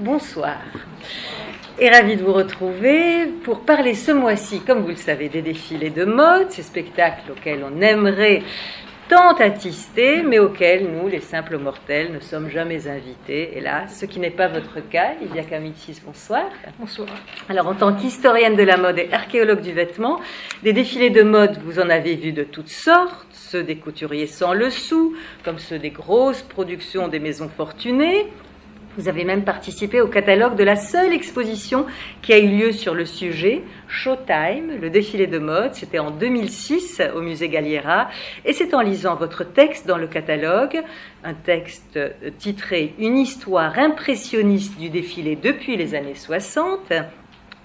bonsoir. Et ravi de vous retrouver pour parler ce mois-ci, comme vous le savez, des défilés de mode, ces spectacles auxquels on aimerait tant attister, mais auxquels nous, les simples mortels, ne sommes jamais invités. Hélas, ce qui n'est pas votre cas. Lydia Kamitsis, bonsoir. Bonsoir. Alors, en tant qu'historienne de la mode et archéologue du vêtement, des défilés de mode, vous en avez vu de toutes sortes, ceux des couturiers sans le sou, comme ceux des grosses productions des maisons fortunées, vous avez même participé au catalogue de la seule exposition qui a eu lieu sur le sujet, Showtime, le défilé de mode. C'était en 2006 au musée Galliera. Et c'est en lisant votre texte dans le catalogue, un texte titré Une histoire impressionniste du défilé depuis les années 60,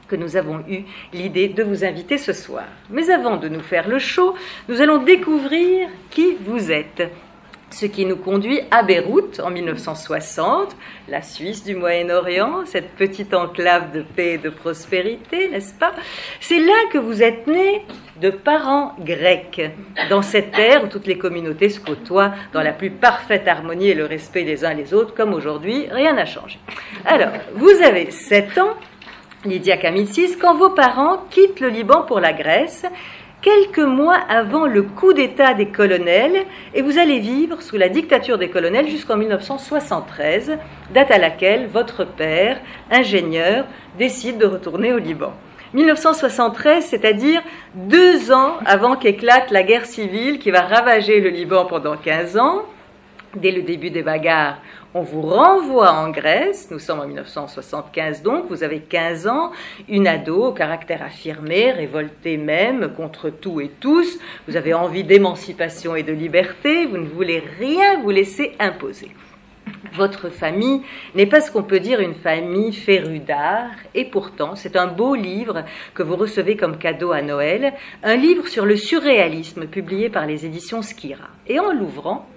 que nous avons eu l'idée de vous inviter ce soir. Mais avant de nous faire le show, nous allons découvrir qui vous êtes ce qui nous conduit à Beyrouth en 1960, la Suisse du Moyen-Orient, cette petite enclave de paix et de prospérité, n'est-ce pas? C'est là que vous êtes né de parents grecs, dans cette terre où toutes les communautés se côtoient dans la plus parfaite harmonie et le respect des uns les autres, comme aujourd'hui, rien n'a changé. Alors, vous avez 7 ans, Lydia Kamitsis, quand vos parents quittent le Liban pour la Grèce quelques mois avant le coup d'État des colonels, et vous allez vivre sous la dictature des colonels jusqu'en 1973, date à laquelle votre père, ingénieur, décide de retourner au Liban. 1973, c'est-à-dire deux ans avant qu'éclate la guerre civile qui va ravager le Liban pendant 15 ans. Dès le début des bagarres, on vous renvoie en Grèce, nous sommes en 1975 donc, vous avez 15 ans, une ado au caractère affirmé, révoltée même contre tout et tous, vous avez envie d'émancipation et de liberté, vous ne voulez rien vous laisser imposer. Votre famille n'est pas ce qu'on peut dire une famille férue d'art, et pourtant c'est un beau livre que vous recevez comme cadeau à Noël, un livre sur le surréalisme publié par les éditions Skira. Et en l'ouvrant,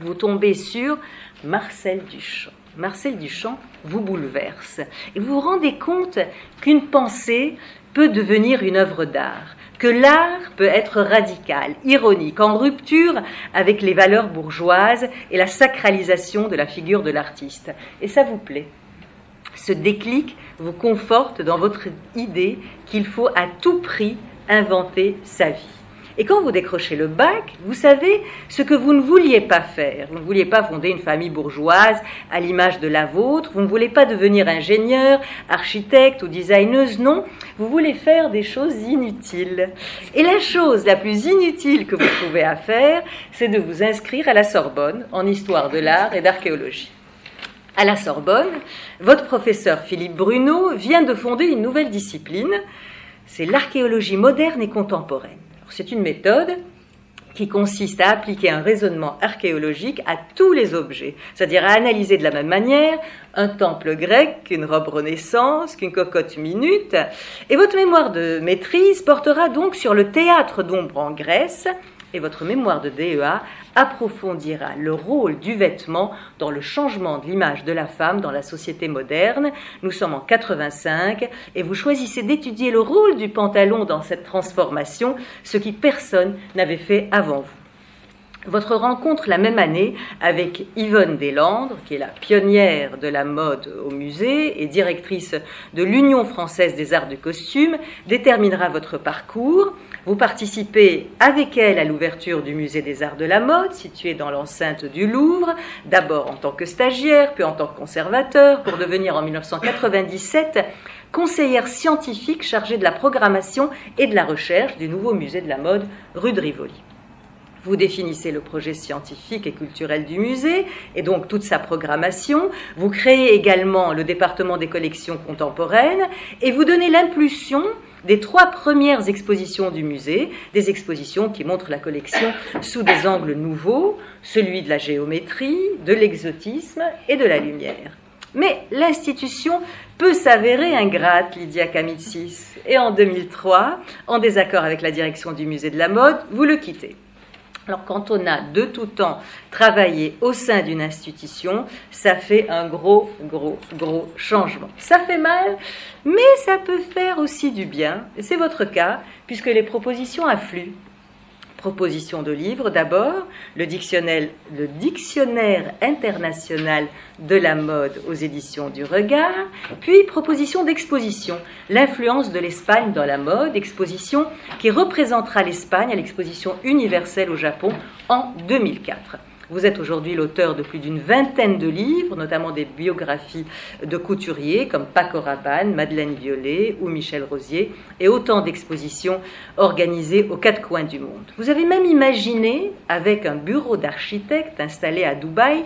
vous tombez sur Marcel Duchamp. Marcel Duchamp vous bouleverse et vous vous rendez compte qu'une pensée peut devenir une œuvre d'art, que l'art peut être radical, ironique, en rupture avec les valeurs bourgeoises et la sacralisation de la figure de l'artiste. Et ça vous plaît? Ce déclic vous conforte dans votre idée qu'il faut à tout prix inventer sa vie. Et quand vous décrochez le bac, vous savez ce que vous ne vouliez pas faire. Vous ne vouliez pas fonder une famille bourgeoise à l'image de la vôtre. Vous ne voulez pas devenir ingénieur, architecte ou designeuse. Non, vous voulez faire des choses inutiles. Et la chose la plus inutile que vous trouvez à faire, c'est de vous inscrire à la Sorbonne en histoire de l'art et d'archéologie. À la Sorbonne, votre professeur Philippe Bruno vient de fonder une nouvelle discipline, c'est l'archéologie moderne et contemporaine. C'est une méthode qui consiste à appliquer un raisonnement archéologique à tous les objets, c'est-à-dire à analyser de la même manière un temple grec qu'une robe renaissance, qu'une cocotte minute. Et votre mémoire de maîtrise portera donc sur le théâtre d'ombre en Grèce, et votre mémoire de DEA approfondira le rôle du vêtement dans le changement de l'image de la femme dans la société moderne. Nous sommes en 85 et vous choisissez d'étudier le rôle du pantalon dans cette transformation, ce qui personne n'avait fait avant vous. Votre rencontre la même année avec Yvonne Deslandres, qui est la pionnière de la mode au musée et directrice de l'Union française des arts de costume, déterminera votre parcours. Vous participez avec elle à l'ouverture du musée des arts de la mode, situé dans l'enceinte du Louvre, d'abord en tant que stagiaire, puis en tant que conservateur, pour devenir en 1997 conseillère scientifique chargée de la programmation et de la recherche du nouveau musée de la mode rue de Rivoli. Vous définissez le projet scientifique et culturel du musée et donc toute sa programmation. Vous créez également le département des collections contemporaines et vous donnez l'impulsion des trois premières expositions du musée, des expositions qui montrent la collection sous des angles nouveaux, celui de la géométrie, de l'exotisme et de la lumière. Mais l'institution peut s'avérer ingrate, Lydia Kamitsis, et en 2003, en désaccord avec la direction du musée de la mode, vous le quittez. Alors quand on a de tout temps travaillé au sein d'une institution, ça fait un gros, gros, gros changement. Ça fait mal, mais ça peut faire aussi du bien. C'est votre cas, puisque les propositions affluent proposition de livres d'abord, le dictionnaire, le dictionnaire international de la mode aux éditions du Regard, puis proposition d'exposition, l'influence de l'Espagne dans la mode, exposition qui représentera l'Espagne à l'exposition universelle au Japon en 2004. Vous êtes aujourd'hui l'auteur de plus d'une vingtaine de livres, notamment des biographies de couturiers comme Paco Rabanne, Madeleine Violet ou Michel Rosier, et autant d'expositions organisées aux quatre coins du monde. Vous avez même imaginé, avec un bureau d'architecte installé à Dubaï,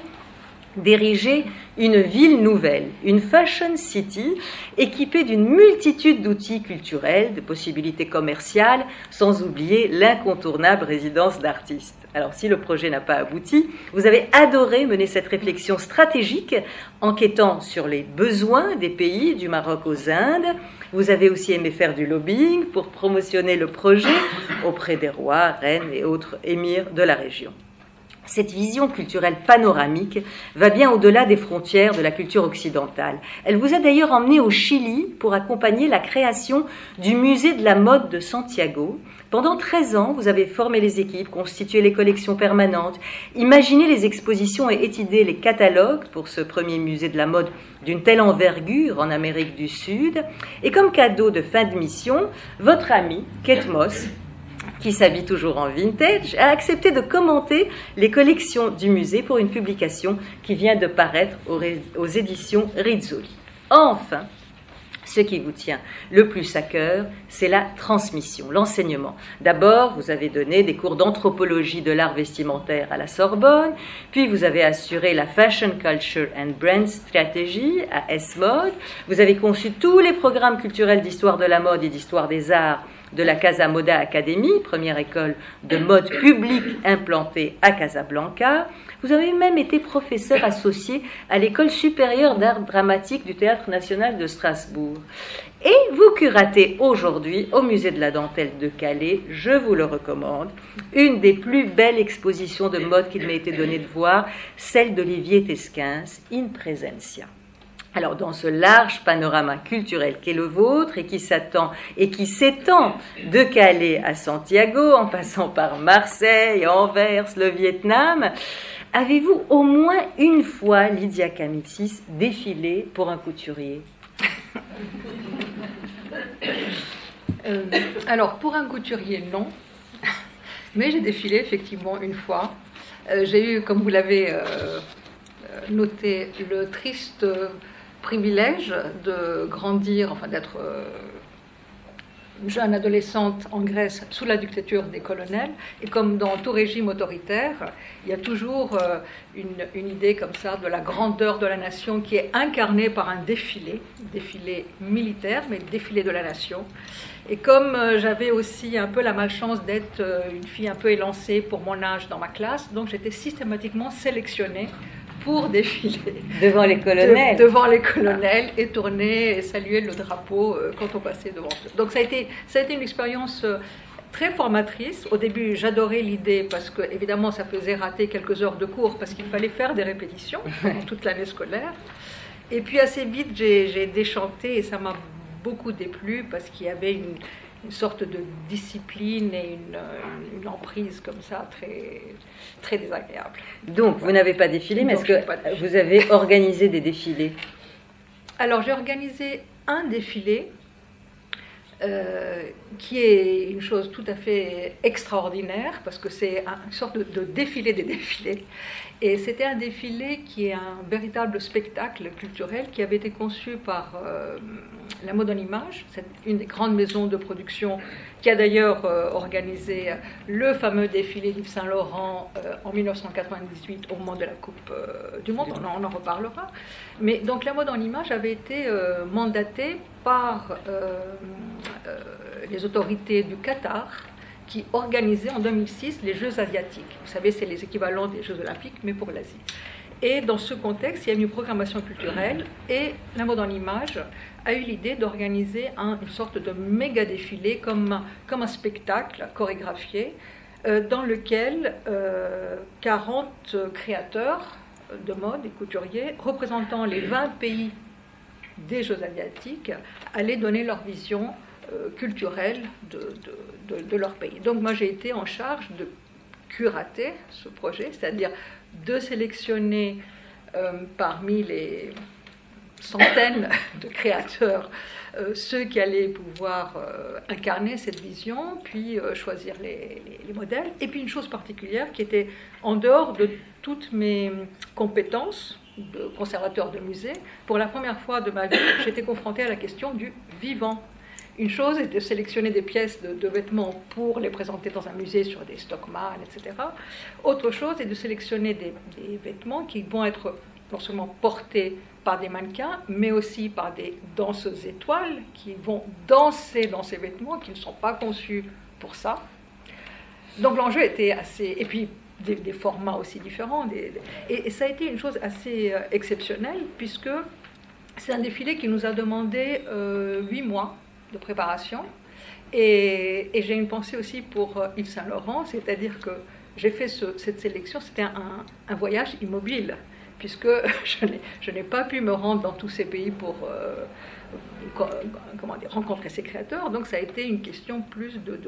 d'ériger une ville nouvelle, une fashion city équipée d'une multitude d'outils culturels, de possibilités commerciales, sans oublier l'incontournable résidence d'artistes. Alors si le projet n'a pas abouti, vous avez adoré mener cette réflexion stratégique, enquêtant sur les besoins des pays du Maroc aux Indes. Vous avez aussi aimé faire du lobbying pour promotionner le projet auprès des rois, reines et autres émirs de la région. Cette vision culturelle panoramique va bien au-delà des frontières de la culture occidentale. Elle vous a d'ailleurs emmené au Chili pour accompagner la création du musée de la mode de Santiago. Pendant 13 ans, vous avez formé les équipes, constitué les collections permanentes, imaginé les expositions et étudié les catalogues pour ce premier musée de la mode d'une telle envergure en Amérique du Sud. Et comme cadeau de fin de mission, votre ami, Kate Moss, qui s'habille toujours en vintage, a accepté de commenter les collections du musée pour une publication qui vient de paraître aux, éditions Rizzoli. Enfin, ce qui vous tient le plus à cœur, c'est la transmission, l'enseignement. D'abord, vous avez donné des cours d'anthropologie de l'art vestimentaire à la Sorbonne, puis vous avez assuré la Fashion Culture and Brand Strategy à S-Mode, vous avez conçu tous les programmes culturels d'histoire de la mode et d'histoire des arts de la Casa Moda Academy, première école de mode publique implantée à Casablanca. Vous avez même été professeur associé à l'école supérieure d'art dramatique du Théâtre national de Strasbourg. Et vous curatez aujourd'hui au musée de la dentelle de Calais, je vous le recommande, une des plus belles expositions de mode qu'il m'a été donné de voir, celle d'Olivier Tesquins, In Presentia. Alors dans ce large panorama culturel qu'est le vôtre et qui s'attend et qui s'étend de Calais à Santiago en passant par Marseille, Anvers, le Vietnam, avez-vous au moins une fois, Lydia Kamitsis, défilé pour un couturier euh, Alors pour un couturier, non. Mais j'ai défilé effectivement une fois. Euh, j'ai eu, comme vous l'avez euh, noté, le triste privilège de grandir, enfin d'être euh, jeune adolescente en Grèce sous la dictature des colonels. Et comme dans tout régime autoritaire, il y a toujours euh, une, idée comme ça de la grandeur de la nation qui est incarnée par un défilé, défilé militaire, mais défilé de la nation. Et comme euh, j'avais aussi un peu la malchance d'être une fille un peu élancée pour mon âge dans ma classe, donc j'étais systématiquement sélectionnée pour défiler. Devant les colonels. devant les colonels et tourner et saluer le drapeau euh, quand on passait devant eux. Donc ça a été, ça a été une expérience euh, très formatrice. Au début, j'adorais l'idée parce que, évidemment, ça faisait rater quelques heures de cours parce qu'il fallait faire des répétitions toute l'année scolaire. Et puis assez vite, j'ai déchanté et ça m'a beaucoup déplu parce qu'il y avait une, une sorte de discipline et une, emprise comme ça très, très désagréable. Donc, vous n'avez pas défilé, mais est-ce que vous avez organisé des défilés? Alors, j'ai organisé un défilé euh, qui est une chose tout à fait extraordinaire parce que c'est une sorte de, défilé des défilés. Et c'était un défilé qui est un véritable spectacle culturel qui avait été conçu par euh, la Mode en Image, une des grandes maisons de production qui a d'ailleurs euh, organisé le fameux défilé d'Yves Saint-Laurent euh, en 1998 au moment de la Coupe du Monde, on en, reparlera. Mais donc la Mode en Image avait été mandatée par les autorités du Qatar qui organisait en 2006 les Jeux asiatiques. Vous savez, c'est les équivalents des Jeux olympiques, mais pour l'Asie. Et dans ce contexte, il y a eu une programmation culturelle et la mode en image a eu l'idée d'organiser une sorte de méga défilé comme, un spectacle chorégraphié euh, dans lequel 40 euh, créateurs de mode et couturiers représentant les 20 pays des Jeux asiatiques allaient donner leur vision culturelle de, de, leur pays. Donc moi j'ai été en charge de curater ce projet, c'est-à-dire de sélectionner parmi les centaines de créateurs, euh, ceux qui allaient pouvoir euh, incarner cette vision, puis euh, choisir les, modèles. Et puis une chose particulière qui était en dehors de toutes mes compétences de conservateur de musée, pour la première fois de ma vie, j'étais confrontée à la question du vivant. Une chose est de sélectionner des pièces de, vêtements pour les présenter dans un musée sur des Stockman, etc. Autre chose est de sélectionner des, vêtements qui vont être non seulement portés par des mannequins, mais aussi par des danseuses étoiles qui vont danser dans ces vêtements qui ne sont pas conçus pour ça. Donc l'enjeu était assez... Et puis des, formats aussi différents. et, ça a été une chose assez euh, exceptionnelle puisque c'est un défilé qui nous a demandé euh, huit mois de préparation. Et, j'ai une pensée aussi pour euh, Yves Saint Laurent, c'est-à-dire que j'ai fait cette sélection, c'était un, voyage immobile puisque je n'ai pas pu me rendre dans tous ces pays pour euh, rencontrer ces créateurs. Donc ça a été une question plus de,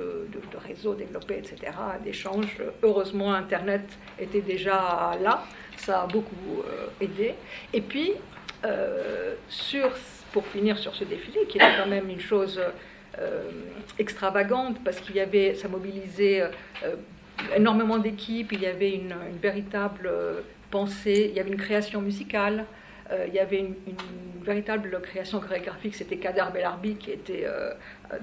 réseau développé, etc., d'échanges. Heureusement, Internet était déjà là, ça a beaucoup euh, aidé. Et puis, euh, sur, pour finir sur ce défilé, qui était quand même une chose extravagante, parce qu'il y avait, ça mobilisait énormément d'équipes, il y avait une, véritable il y avait une création musicale, euh, il y avait une, véritable création chorégraphique, c'était Kader Bellarbi qui était euh,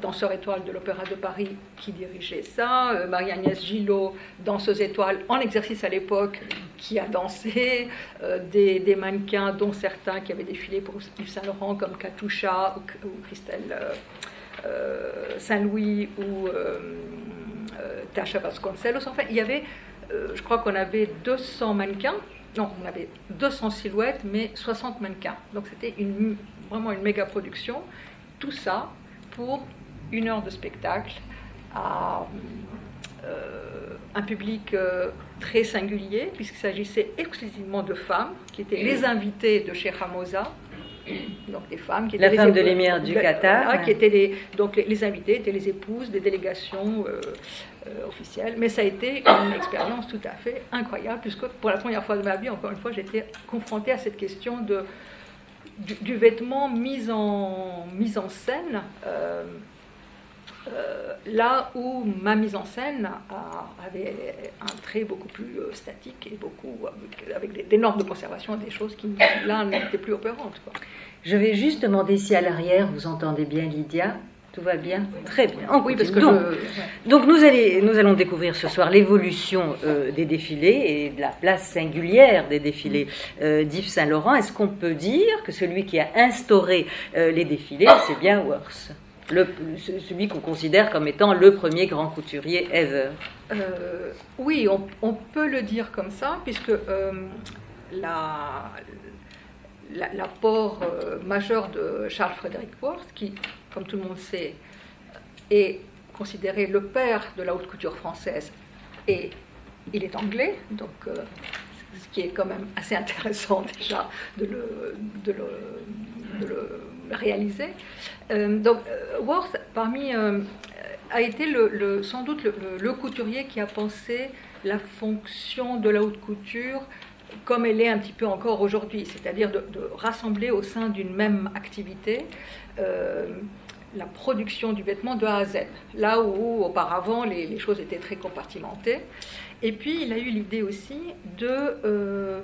danseur étoile de l'Opéra de Paris qui dirigeait ça, euh, Marie-Agnès Gillot, danseuse étoile en exercice à l'époque, qui a dansé, des, mannequins dont certains qui avaient défilé pour Yves Saint Laurent comme Katusha ou, Christelle Saint-Louis ou Tasha Vasconcelos. Enfin, il y avait, je crois qu'on avait 200 mannequins non, on avait 200 silhouettes, mais 60 mannequins. Donc c'était une, vraiment une méga production. Tout ça pour une heure de spectacle à euh, un public euh, très singulier, puisqu'il s'agissait exclusivement de femmes, qui étaient les invitées de chez Ramosa. Donc des femmes qui étaient La femme de l'émir du Qatar. qui étaient les, donc les, invités étaient les épouses des délégations euh, euh, officielle. Mais ça a été une expérience tout à fait incroyable, puisque pour la première fois de ma vie, encore une fois, j'étais confrontée à cette question de, du, vêtement mis en, mis en scène. Euh, euh, là où ma mise en scène avait un trait beaucoup plus statique et beaucoup avec, des, normes de conservation, des choses qui là n'étaient plus opérantes. Je vais juste demander si à l'arrière vous entendez bien Lydia. Tout va bien? Très bien. oui, parce que donc, donc nous, allez, nous, allons découvrir ce soir l'évolution euh, des défilés et de la place singulière des défilés euh, d'Yves Saint-Laurent. Est-ce qu'on peut dire que celui qui a instauré euh, les défilés, c'est bien Worth celui qu'on considère comme étant le premier grand couturier ever Oui, on, peut le dire comme ça, puisque la, l'apport majeur de Charles Frédéric Worth, qui comme tout le monde sait, est considéré le père de la haute couture française et il est anglais, donc euh, ce qui est quand même assez intéressant déjà de le, de le. Euh, donc euh, Worth, parmi, a été le, sans doute le, couturier qui a pensé la fonction de la haute couture comme elle est un petit peu encore aujourd'hui, c'est-à-dire de, rassembler au sein d'une même activité euh, la production du vêtement de A à Z, là où auparavant les, choses étaient très compartimentées. Et puis il a eu l'idée aussi de, euh,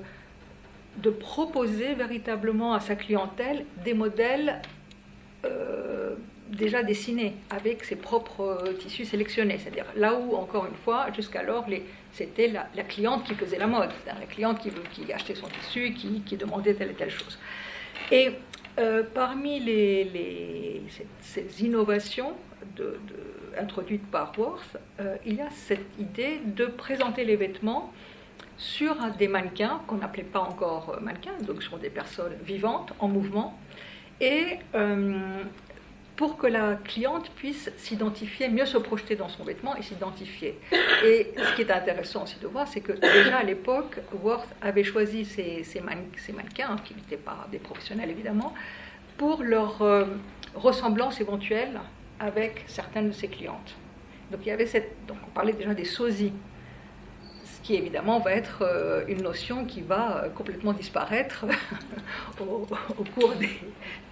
de proposer véritablement à sa clientèle des modèles euh, déjà dessinés avec ses propres tissus sélectionnés. C'est-à-dire là où, encore une fois, jusqu'alors, c'était la, cliente qui faisait la mode, la cliente qui, achetait son tissu, qui, demandait telle et telle chose. Et euh, parmi ces, innovations introduites par Worth, euh, il y a cette idée de présenter les vêtements sur des mannequins qu'on n'appelait pas encore mannequins, donc sur des personnes vivantes, en mouvement, et euh, pour que la cliente puisse s'identifier, mieux se projeter dans son vêtement et s'identifier. Et ce qui est intéressant aussi de voir, c'est que déjà à l'époque, Worth avait choisi ces, mannequins, hein, qui n'étaient pas des professionnels évidemment, pour leur euh, ressemblance éventuelle avec certaines de ses clientes. Donc il y avait cette, donc on parlait déjà des sosies, ce qui évidemment va être euh, une notion qui va euh, complètement disparaître au, cours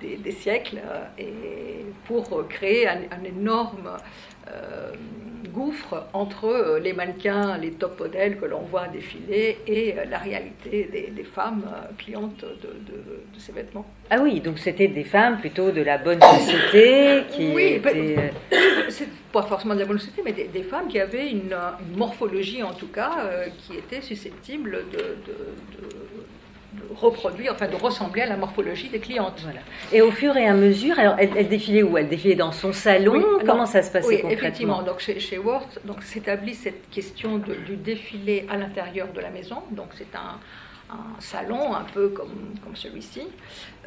des, siècles et pour créer un, énorme gouffre entre euh, les mannequins, les top modèles que l'on voit défiler et euh, la réalité des, femmes euh, clientes de, ces vêtements. Ah oui, donc c'était des femmes plutôt de la bonne société qui oui, c'est pas forcément de la bonne société, mais des, femmes qui avaient une, morphologie en tout cas qui était susceptible de reproduire, enfin de ressembler à la morphologie des clientes. Voilà. Et au fur et à mesure, alors elle, défilait où? Elle défilait dans son salon? Comment ça se passait oui, concrètement? effectivement. Donc chez, chez Worth, donc s'établit cette question du défilé à l'intérieur de la maison. Donc c'est un, un salon un peu comme, comme celui-ci.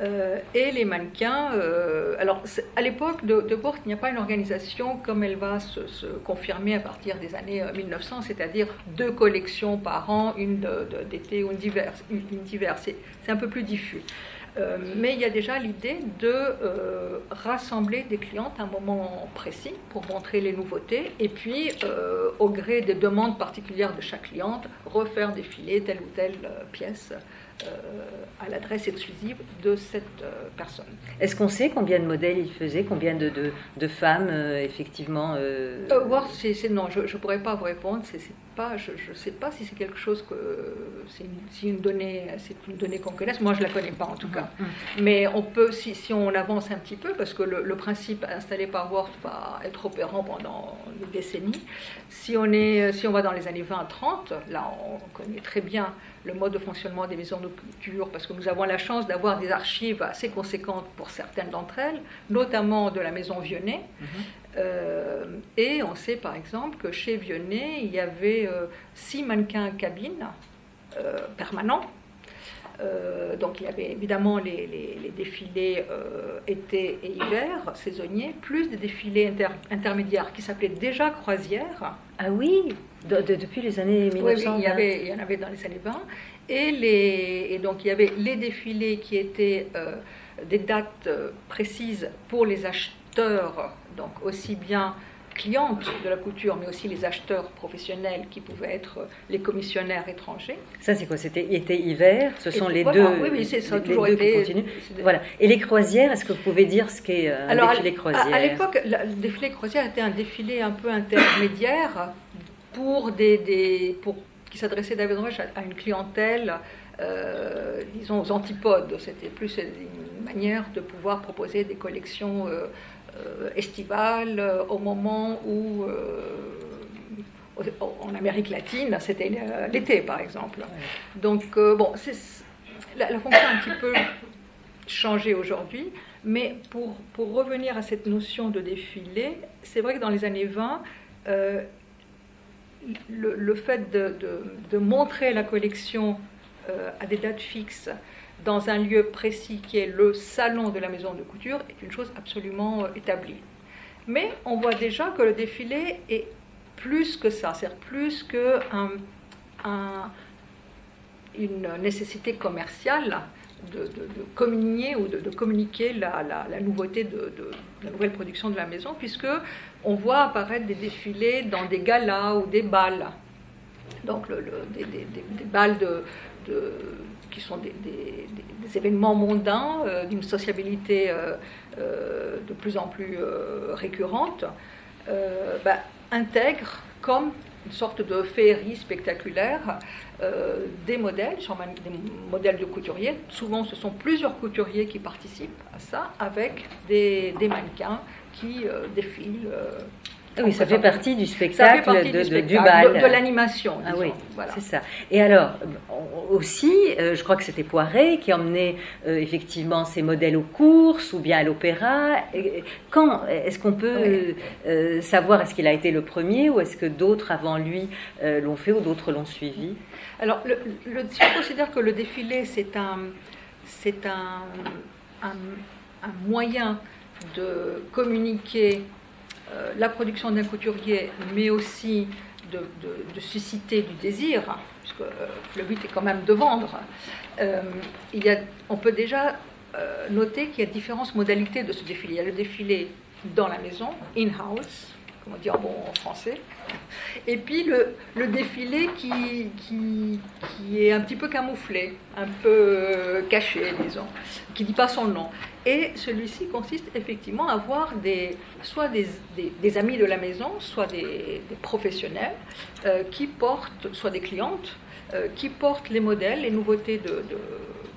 Euh, et les mannequins, euh, alors à l'époque de, de il n'y a pas une organisation comme elle va se, confirmer à partir des années 1900, euh, c'est-à-dire deux collections par an, une d'été ou une d'hiver. C'est un peu plus diffus. Euh, mais il y a déjà l'idée de euh, rassembler des clientes à un moment précis pour montrer les nouveautés et puis, euh, au gré des demandes particulières de chaque cliente, refaire défiler telle ou telle pièce à l'adresse exclusive de cette personne. Est-ce qu'on sait combien de modèles il faisait, combien de, de, femmes effectivement voir, c'est, Non, je ne pourrais pas vous répondre. C'est, je ne sais pas si c'est quelque chose que c'est une, une, donnée, c'est une donnée qu'on connaisse. Moi, je la connais pas en tout cas. Mm-hmm. Mais on peut, si, si, on avance un petit peu, parce que le, principe installé par Word va être opérant pendant des décennies. Si on est, si on va dans les années 20-30, là, on connaît très bien le mode de fonctionnement des maisons de culture, parce que nous avons la chance d'avoir des archives assez conséquentes pour certaines d'entre elles, notamment de la maison Vionnet. Mm-hmm. Et on sait par exemple que chez Vionnet, il y avait euh, six mannequins cabines euh, permanents. donc il y avait évidemment les, défilés été et hiver, saisonniers, plus des défilés intermédiaires qui s'appelaient déjà croisières. Ah oui, depuis les années 1900 Oui, il, y avait, il y en avait dans les années 20. Et, les, et donc il y avait les défilés qui étaient des dates précises pour les acheteurs donc aussi bien clientes de la couture, mais aussi les acheteurs professionnels qui pouvaient être les commissionnaires étrangers. Ça, c'est quoi? C'était été-hiver Ce sont les deux. Oui, oui, c'est ça, toujours été. Voilà. Et les croisières, est-ce que vous pouvez dire ce qu'est euh, un défilé croisière À, l'époque, le défilé croisière était un défilé un peu intermédiaire pour des, des pour, qui s'adressait davantage à, une clientèle. Euh, disons aux antipodes, c'était plus une manière de pouvoir proposer des collections euh, euh, estivale euh, au moment où euh, en Amérique latine, c'était l'été par exemple. Donc bon, la, la, fonction a un petit peu changé aujourd'hui, mais pour, pour, revenir à cette notion de défilé, c'est vrai que dans les années 20, le, fait de, de, montrer la collection à des dates fixes, dans un lieu précis qui est le salon de la maison de couture est une chose absolument euh, établie. Mais on voit déjà que le défilé est plus que ça, c'est plus que une nécessité commerciale de, communier ou de, communiquer la, nouveauté de, la nouvelle production de la maison, puisque on voit apparaître des défilés dans des galas ou des balles. Donc des, des, balles de, qui sont des, événements mondains euh, d'une sociabilité euh, euh, de plus en plus récurrente, bah, intègrent comme une sorte de féerie spectaculaire des modèles, des modèles de couturiers. Souvent, ce sont plusieurs couturiers qui participent à ça, avec des, mannequins qui défilent oui, ça fait partie du spectacle, de, du, bal. De, l'animation. Ah oui, c'est ça. Et alors, aussi, euh, je crois que c'était Poiret qui emmenait euh, effectivement ses modèles aux courses ou bien à l'opéra. Quand est-ce qu'on peut euh, savoir est-ce qu'il a été le premier ou est-ce que d'autres avant lui l'ont fait ou d'autres l'ont suivi? Alors, le, je considère que le défilé, c'est un, c'est un, un, un moyen de communiquer euh, la production d'un couturier, mais aussi de, susciter du désir, puisque euh, le but est quand même de vendre, euh, il y a, on peut déjà noter qu'il y a différentes modalités de ce défilé. Il y a le défilé dans la maison, in-house, comment dire bon en français. Et puis le, le défilé qui, qui, qui, est un petit peu camouflé, un peu caché, disons, qui ne dit pas son nom. Et celui-ci consiste effectivement à voir des, soit des, des, amis de la maison, soit des, professionnels euh, qui portent, soit des clientes, euh, qui portent les modèles, les nouveautés de, de,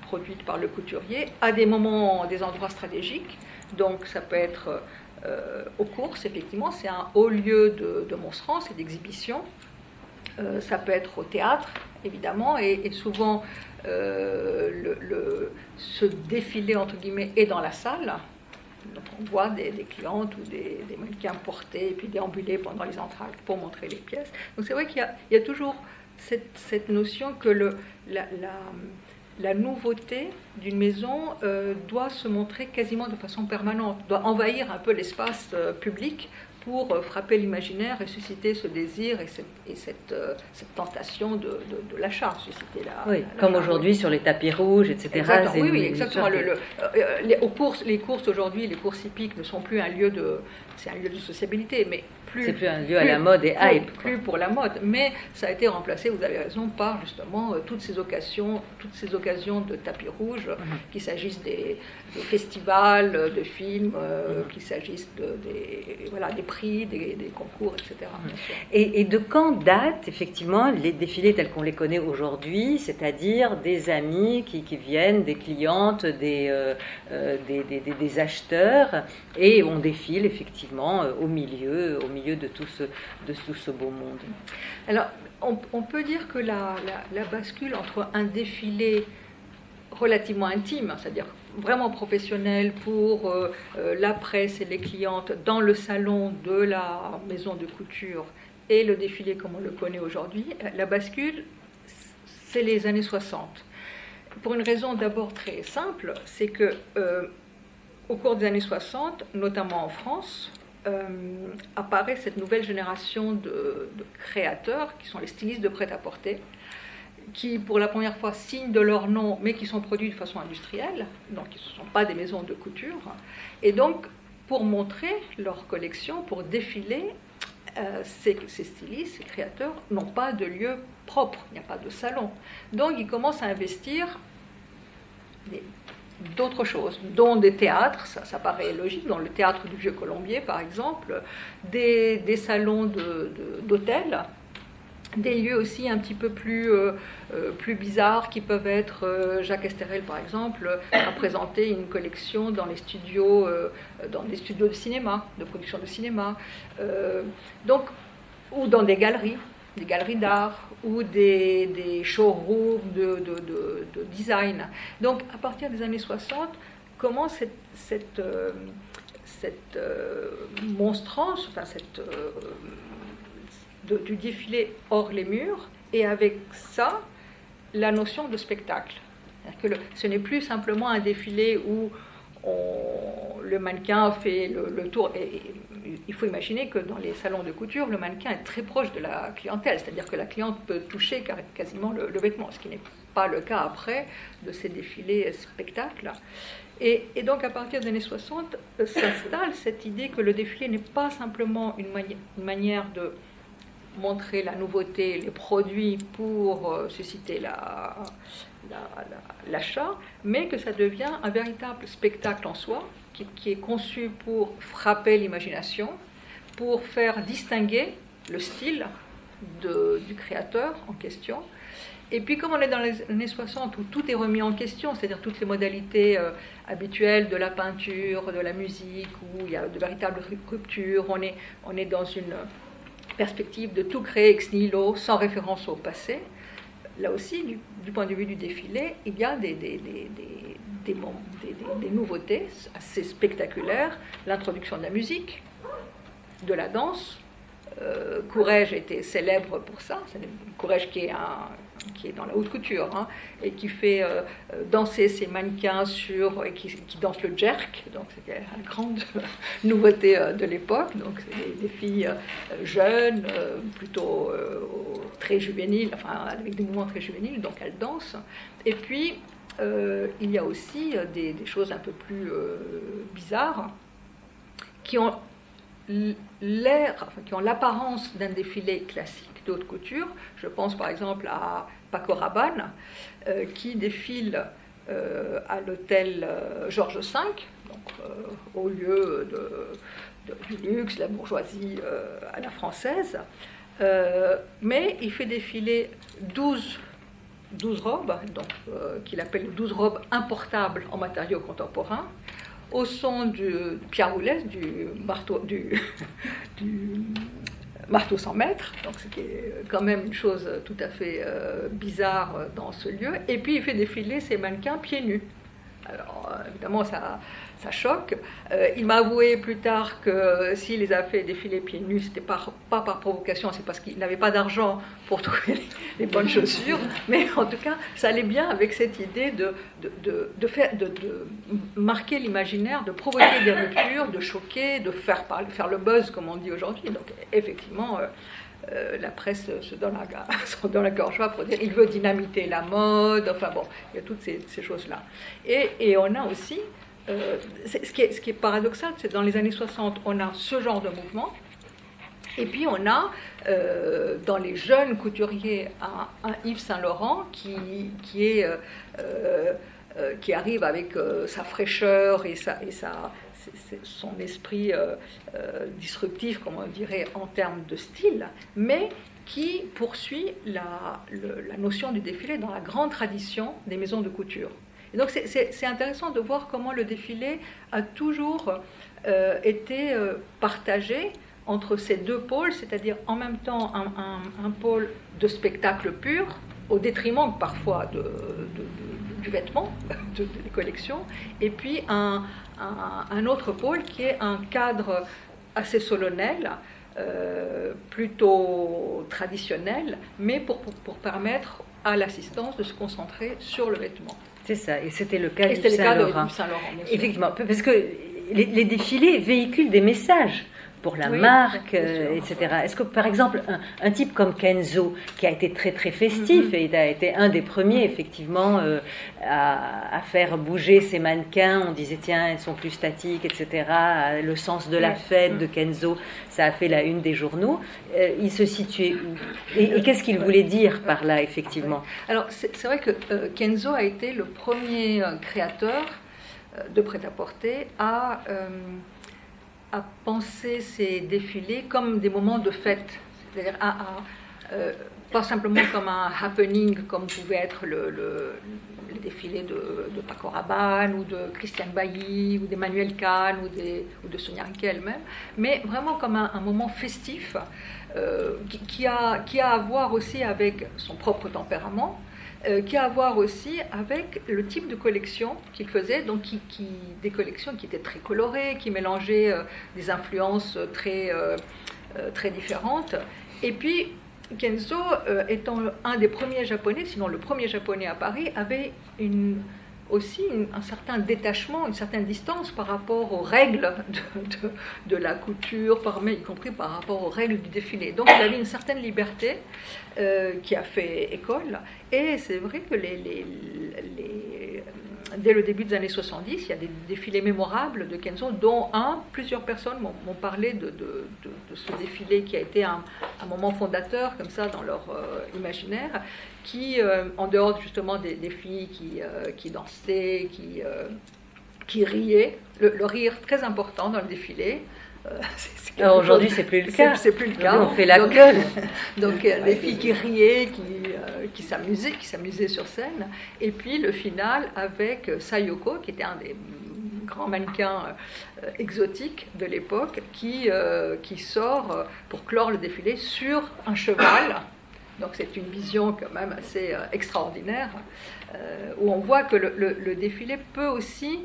produites par le couturier à des moments, des endroits stratégiques. Donc ça peut être euh, aux courses, effectivement, c'est un haut lieu de, de monstrance et d'exhibition. Ça peut être au théâtre, évidemment, et, souvent euh, le, ce défilé, entre guillemets, est dans la salle. Donc on voit des, clientes ou des, mannequins portés et puis déambuler pendant les entractes pour montrer les pièces. Donc c'est vrai qu'il y, a toujours cette, notion que le, la nouveauté d'une maison euh, doit se montrer quasiment de façon permanente, doit envahir un peu l'espace euh, public pour euh, frapper l'imaginaire et susciter ce désir et cette, cette, tentation de, l'achat. Susciter la, oui, comme aujourd'hui sur les tapis rouges, etc. oui, oui, exactement. les, aux courses, les courses aujourd'hui, les courses hippiques ne sont plus un lieu de, c'est un lieu de sociabilité, mais c'est plus un lieu à la mode et hype. Plus pour la mode, mais ça a été remplacé, vous avez raison, par justement euh, toutes ces occasions, toutes ces occasions de tapis rouge, mhm. qu'il s'agisse des, festivals, euh, de films, euh, qu'il s'agisse de, des, voilà, des prix, des, concours, etc. Et, de quand date effectivement les défilés tels qu'on les connaît aujourd'hui, c'est-à-dire des amis qui, qui, viennent, des clientes, des, des, des, acheteurs, et on défile effectivement au milieu, au milieu de tout ce, de tout ce beau monde. Alors, on, peut dire que la, la, bascule entre un défilé relativement intime, c'est-à-dire vraiment professionnel pour euh, euh, la presse et les clientes dans le salon de la maison de couture et le défilé comme on le connaît aujourd'hui, la bascule, c'est les années 60. Pour une raison d'abord très simple, c'est que euh, au cours des années 60, notamment en France, apparaît cette nouvelle génération de, créateurs qui sont les stylistes de prêt-à-porter, qui pour la première fois signent de leur nom, mais qui sont produits de façon industrielle, donc ils ne sont pas des maisons de couture. Et donc, pour montrer leur collection, pour défiler, euh, ces, ces, stylistes, ces créateurs n'ont pas de lieu propre, il n'y a pas de salon. Donc ils commencent à investir d'autres choses, dont des théâtres, ça, paraît logique, dans le théâtre du Vieux Colombier par exemple, des, salons d'hôtels, des lieux aussi un petit peu plus, euh, euh, plus bizarres qui peuvent être, euh, Jacques Esterel par exemple, a présenté une collection dans les studios, dans des studios de cinéma, de production de cinéma, donc, ou dans des galeries des galeries d'art ou des, des showrooms de, de, de, design. Donc à partir des années 60, comment cette, cette, cette monstrance, enfin cette, du défilé hors les murs, et avec ça, la notion de spectacle. Que ce n'est plus simplement un défilé où le mannequin fait le, tour. Il faut imaginer que dans les salons de couture, le mannequin est très proche de la clientèle, c'est-à-dire que la cliente peut toucher quasiment le, vêtement, ce qui n'est pas le cas après de ces défilés spectacles. Et, donc à partir des années 60, euh, s'installe cette idée que le défilé n'est pas simplement une manière de montrer la nouveauté, les produits pour euh, susciter l'achat, mais que ça devient un véritable spectacle en soi, qui, est conçu pour frapper l'imagination, pour faire distinguer le style du créateur en question. Et puis comme on est dans les années 60 où tout est remis en question, c'est-à-dire toutes les modalités euh, habituelles de la peinture, de la musique, où il y a de véritables ruptures, on est, on est dans une perspective de tout créer ex nihilo, sans référence au passé. Là aussi, du, point de vue du défilé, il y a des, nouveautés assez spectaculaires. L'introduction de la musique, de la danse. Euh, Courrèges était célèbre pour ça. Courrèges qui est un, qui est dans la haute couture, hein, et qui fait euh, euh, danser ses mannequins sur, et qui, danse le jerk, donc c'est une grande nouveauté euh, de l'époque. Donc c'est des, filles jeunes, plutôt très juvéniles, enfin avec des mouvements très juvéniles, donc elles dansent. Et puis il y a aussi des, des, choses un peu plus bizarres qui ont l'air, qui ont l'apparence d'un défilé classique de haute couture. Je pense par exemple à Paco Rabanne, euh, qui défile euh, à l'hôtel euh, Georges V, donc, au lieu de, du luxe, la bourgeoisie à la française. mais il fait défiler 12 12 robes, donc qu'il appelle 12 robes importables en matériaux contemporains, au son du piaroulès, du marteau, du marteau sans mètres, donc est quand même une chose tout à fait euh, bizarre dans ce lieu. Et puis il fait défiler ses mannequins pieds nus. Alors euh, évidemment ça ça choque. Euh, il m'a avoué plus tard que s'il les a fait défiler pieds nus, c'était pas, pas par provocation, c'est parce qu'il n'avait pas d'argent pour trouver les, bonnes chaussures. Mais en tout cas, ça allait bien avec cette idée de, de, de, faire, de, marquer l'imaginaire, de provoquer des ruptures, de choquer, de faire, faire le buzz, comme on dit aujourd'hui. Donc effectivement. Euh, euh, la presse se donne la, la gorge pour dire il veut dynamiter la mode, enfin bon, il y a toutes ces, ces choses-là. Et, et, on a aussi euh, ce, qui est, paradoxal, c'est dans les années 60, on a ce genre de mouvement. Et puis on a euh, dans les jeunes couturiers un, Yves Saint-Laurent euh, qui arrive avec sa fraîcheur et, son esprit disruptif, comme on dirait, en termes de style, mais qui poursuit la notion du défilé dans la grande tradition des maisons de couture donc c'est intéressant de voir comment le défilé a toujours euh, été euh, partagé entre ces deux pôles, c'est-à-dire en même temps un, pôle de spectacle pur, au détriment parfois du vêtement, de, des collections, et puis un, autre pôle qui est un cadre assez solennel, euh, plutôt traditionnel, mais pour permettre à l'assistance de se concentrer sur le vêtement. C'est ça, et c'était le cas du Saint-Laurent. Saint Effectivement, parce que les, défilés véhiculent des messages pour la marque, euh, etc. Est-ce que, par exemple, un, type comme Kenzo, qui a été très très festif mm-hmm. et il a été un des premiers, effectivement, euh, à, faire bouger ses mannequins, on disait, tiens, elles sont plus statiques, etc. Le sens de la fête de Kenzo, ça a fait la une des journaux. Euh, il se situait où? Et, qu'est-ce qu'il voulait dire par là, effectivement? Alors, c'est vrai que Kenzo a été le premier créateur de prêt-à-porter à à penser ces défilés comme des moments de fête, c'est-à-dire euh, pas simplement comme un happening comme pouvait être le, le, défilé de, Paco Rabanne ou de Christiane Bailly ou d'Emmanuel Kahn ou, de Sonia Riquet elle-même, mais vraiment comme un, moment festif euh, qui, a, qui a à voir aussi avec son propre tempérament, euh, qui a à voir aussi avec le type de collection qu'il faisait, donc qui, des collections qui étaient très colorées, qui mélangeaient euh, des influences très, euh, très différentes. Et puis, Kenzo, étant un des premiers japonais, sinon le premier japonais à Paris, avait une aussi un certain détachement, une certaine distance par rapport aux règles de, la couture, par, y compris par rapport aux règles du défilé. Donc il avait une certaine liberté euh, qui a fait école. Et c'est vrai que les, dès le début des années 70, il y a des défilés mémorables de Kenzo, dont un, plusieurs personnes m'ont parlé de, ce défilé qui a été un, moment fondateur, comme ça, dans leur euh, imaginaire qui, euh, en dehors justement des, filles qui, euh, qui, dansaient, qui, qui riaient, le, rire très important dans le défilé. Aujourd'hui, c'est plus le cas. C'est plus le cas. On fait la gueule. donc, des filles qui riaient, qui, qui s'amusaient, qui s'amusaient sur scène. Et puis le final avec Sayoko, qui était un des grands mannequins exotiques de l'époque, qui, qui sort pour clore le défilé sur un cheval. Donc c'est une vision quand même assez euh, extraordinaire, euh, où on voit que le, défilé peut aussi,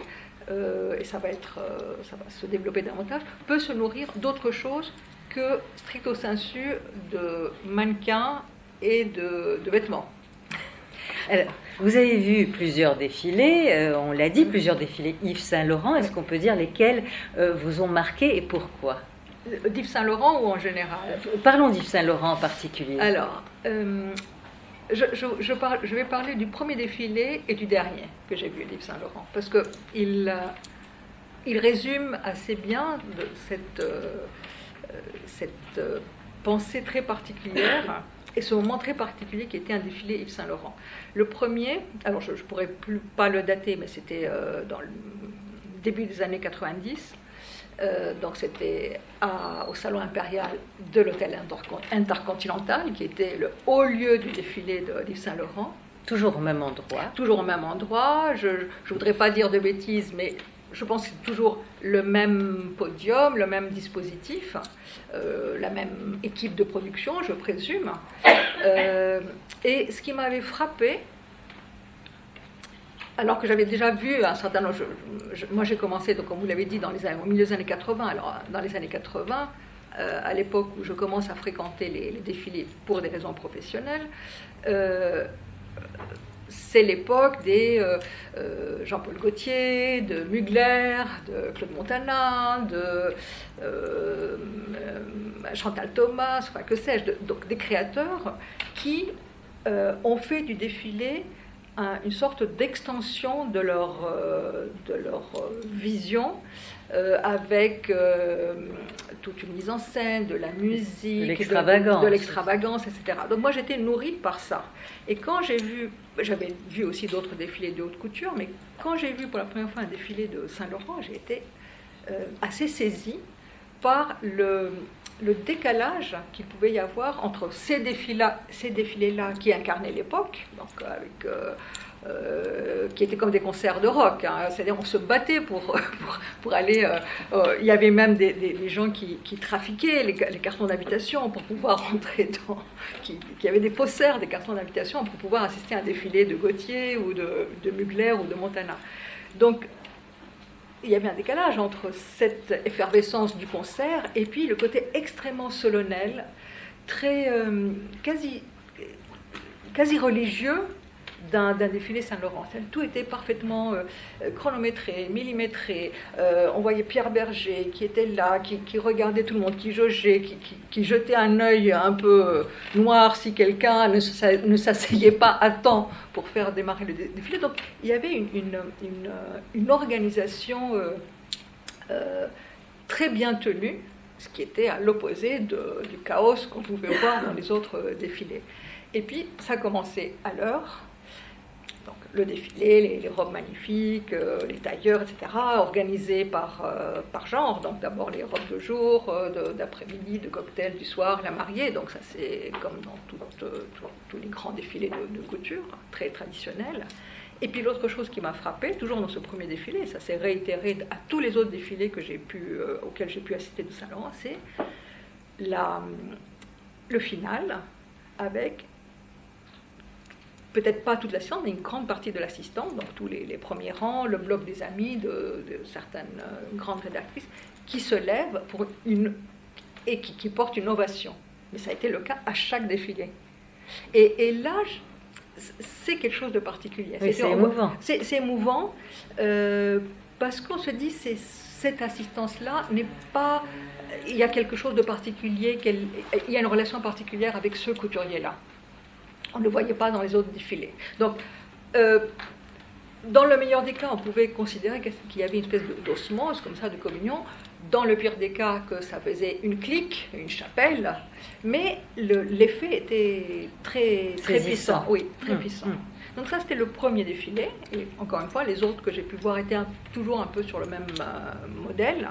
euh, et ça va, être, ça va se développer davantage, peut se nourrir d'autre chose que stricto sensu de mannequins et de, vêtements. vous avez vu plusieurs défilés, on l'a dit, plusieurs défilés Yves Saint Laurent. Est-ce qu'on peut dire lesquels vous ont marqué et pourquoi? D'Yves Saint Laurent ou en général? Parlons d'Yves Saint Laurent en particulier. Alors, euh, je, vais parler du premier défilé et du dernier que j'ai vu d'Yves Saint Laurent. Parce que il, il résume assez bien cette, cette pensée très particulière et ce moment très particulier qui était un défilé Yves Saint Laurent. Le premier, alors je ne pourrais plus, pas le dater, mais c'était dans le début des années 90. Euh, donc c'était au salon impérial de l'hôtel intercontinental, qui était le haut lieu du défilé de l'Yves Saint Laurent. Toujours au même endroit. Toujours au même endroit. Je ne voudrais pas dire de bêtises, mais je pense que c'est toujours le même podium, le même dispositif, euh, la même équipe de production, je présume. Euh, et ce qui m'avait frappé, alors que j'avais déjà vu un certain nombre. moi, j'ai commencé, donc, comme vous l'avez dit, dans les au milieu des années 80. Alors, dans les années 80, euh, à l'époque où je commence à fréquenter les, défilés pour des raisons professionnelles, euh, c'est l'époque des euh, Jean-Paul Gaultier, de Mugler, de Claude Montana, de Chantal Thomas, enfin que sais-je, donc des créateurs qui ont fait du défilé une sorte d'extension de leur, euh, de leur euh, vision euh, avec toute une mise en scène, de la musique, de l'extravagance, etc. Donc moi j'étais nourrie par ça. Et quand j'ai vu, j'avais vu aussi d'autres défilés de haute couture, mais quand j'ai vu pour la première fois un défilé de Saint-Laurent, j'ai été assez saisie par le, le décalage qu'il pouvait y avoir entre ces défilés-là qui incarnaient l'époque, avec, euh, euh, qui étaient comme des concerts de rock, hein. c'est-à-dire on se battait pour, pour, aller... Euh, il y avait même des, gens qui, qui trafiquaient les, les cartons d'invitation pour pouvoir rentrer dans... Qui, qui avaient des faussaires des cartons d'invitation pour pouvoir assister à un défilé de Gauthier ou de, de Mugler ou de Montana. Donc il y avait un décalage entre cette effervescence du concert et puis le côté extrêmement solennel, très euh, quasi, quasi religieux d'un défilé Saint-Laurent. Tout était parfaitement euh, chronométré, millimétré. Euh, on voyait Pierre Berger qui était là, qui, regardait tout le monde, qui jaugeait, qui, jetait un œil un peu euh, noir si quelqu'un ne, s'asseyait pas à temps pour faire démarrer le défilé. Donc il y avait une, organisation très bien tenue, ce qui était à l'opposé du chaos qu'on pouvait voir dans les autres défilés. Et puis, ça commençait à l'heure, le défilé, les, robes magnifiques, euh, les tailleurs, etc., organisés par, euh, par genre. Donc d'abord les robes de jour, euh, d'après-midi, de cocktail du soir, la mariée. Donc ça c'est comme dans tous les grands défilés de, couture, très traditionnels. Et puis l'autre chose qui m'a frappé, toujours dans ce premier défilé, ça s'est réitéré à tous les autres défilés que auxquels j'ai pu assister de Saint-Laurent, c'est le final avec peut-être pas toute l'assistance, mais une grande partie de l'assistance, donc tous les, premiers rangs, le bloc des amis de, certaines euh, grandes rédactrices, qui se lèvent pour une, et qui, qui portent une ovation. Mais ça a été le cas à chaque défilé. Et, là, c'est quelque chose de particulier. c'est émouvant. C'est émouvant euh, parce qu'on se dit c'est cette assistance-là n'est pas. Il y a quelque chose de particulier, il y a une relation particulière avec ce couturier-là on ne le voyait pas dans les autres défilés. Donc, euh, dans le meilleur des cas, on pouvait considérer qu'il y avait une espèce d'osmose, comme ça, de communion. Dans le pire des cas, que ça faisait une clique, une chapelle. Mais l'effet était très, très puissant. Oui, très hum, puissant. Hum. Donc ça, c'était le premier défilé. Et encore une fois, les autres que j'ai pu voir étaient toujours un peu sur le même euh, modèle.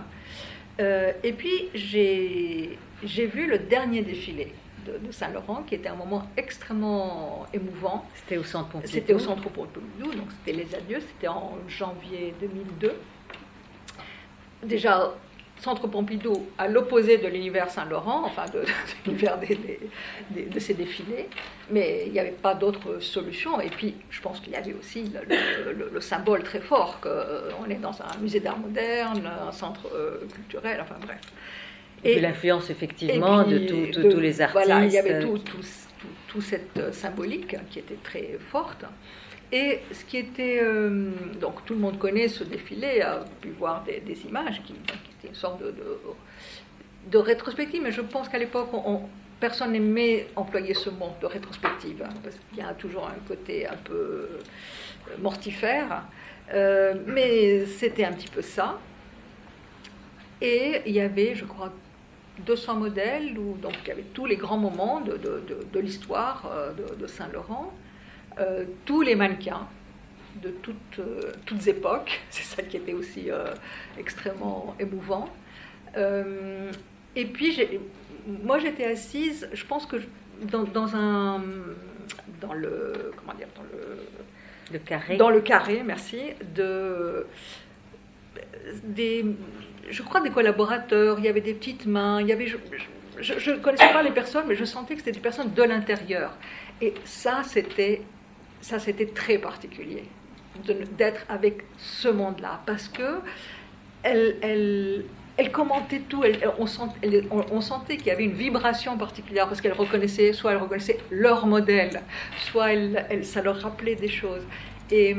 Euh, et puis, j'ai vu le dernier défilé de, Saint-Laurent, qui était un moment extrêmement émouvant. C'était au Centre Pompidou C'était au Centre Pompidou, donc c'était les adieux, c'était en janvier 2002. Déjà, Centre Pompidou à l'opposé de l'univers Saint-Laurent, enfin de, l'univers de ces défilés, mais il n'y avait pas d'autre solution. Et puis, je pense qu'il y avait aussi le, symbole très fort qu'on est dans un musée d'art moderne, un centre euh, culturel, enfin bref. Et, l'influence effectivement de, tous les artistes. Voilà, il y avait tout, tout, cette euh, symbolique qui était très forte. Et ce qui était. Euh, donc tout le monde connaît ce défilé, a pu voir des, images qui, étaient une sorte de, de, rétrospective, mais je pense qu'à l'époque, personne n'aimait employer ce mot de rétrospective, hein, parce qu'il y a toujours un côté un peu euh, mortifère. mais c'était un petit peu ça. Et il y avait, je crois, 200 modèles, où, donc il y avait tous les grands moments de, de, l'histoire euh, de, Saint-Laurent, euh, tous les mannequins de toutes, euh, toutes époques, c'est ça qui était aussi extrêmement émouvant. et puis, moi j'étais assise, je pense que dans, dans, un. dans le. comment dire Dans le. Le carré. Dans le carré, merci. De, des, je crois, des collaborateurs, il y avait des petites mains, il y avait, je ne connaissais pas les personnes, mais je sentais que c'était des personnes de l'intérieur. Et ça, c'était, très particulier d'être avec ce monde-là, parce que elle, elle, commentait tout, on, sentait qu'il y avait une vibration particulière, parce qu'elle reconnaissait, soit elle reconnaissait leur modèle, soit ça leur rappelait des choses. Et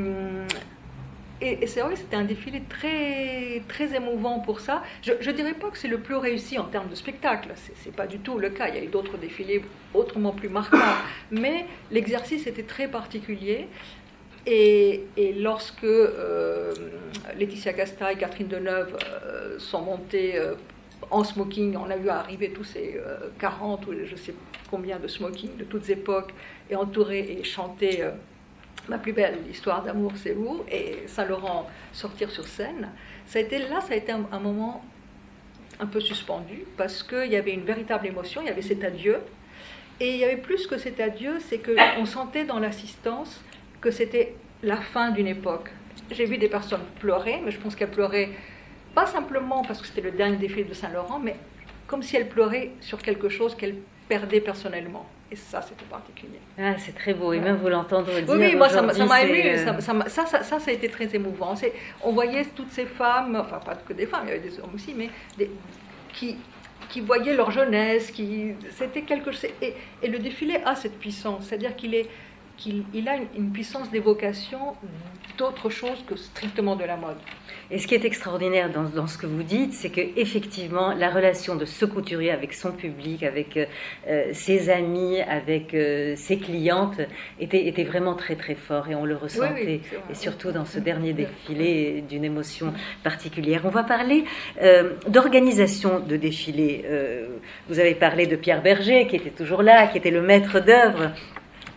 et, c'est vrai que c'était un défilé très, très émouvant pour ça. Je ne dirais pas que c'est le plus réussi en termes de spectacle, ce n'est pas du tout le cas. Il y a eu d'autres défilés autrement plus marquants, mais l'exercice était très particulier. Et, lorsque euh, Laetitia Casta et Catherine Deneuve euh, sont montées euh, en smoking, on a vu arriver tous ces 40 ou je ne sais combien de smoking de toutes époques, et entourées et chanter Ma plus belle histoire d'amour, c'est vous, et Saint-Laurent sortir sur scène. Ça a été, là, ça a été un, moment un peu suspendu, parce qu'il y avait une véritable émotion, il y avait cet adieu. Et il y avait plus que cet adieu, c'est qu'on sentait dans l'assistance que c'était la fin d'une époque. J'ai vu des personnes pleurer, mais je pense qu'elles pleuraient pas simplement parce que c'était le dernier défilé de Saint-Laurent, mais comme si elles pleuraient sur quelque chose qu'elles perdaient personnellement. Et ça, c'était particulier. Ah, c'est très beau. Et même vous l'entendre dire. Oui, oui moi, ça m'a ému. Euh, ça, ça, ça, ça, a été très émouvant. On voyait toutes ces femmes, enfin, pas que des femmes, il y avait des hommes aussi, mais qui, qui voyaient leur jeunesse, qui, c'était quelque chose. Et, et, le défilé a cette puissance, c'est-à-dire qu'il est, qu'il il a une puissance d'évocation d'autre chose que strictement de la mode. Et ce qui est extraordinaire dans, ce que vous dites, c'est que effectivement la relation de ce couturier avec son public, avec euh, ses amis, avec euh, ses clientes, était, était, vraiment très très fort et on le ressentait. et surtout dans ce dernier défilé, d'une émotion particulière. On va parler euh, d'organisation de défilé. vous avez parlé de Pierre Berger, qui était toujours là, qui était le maître d'œuvre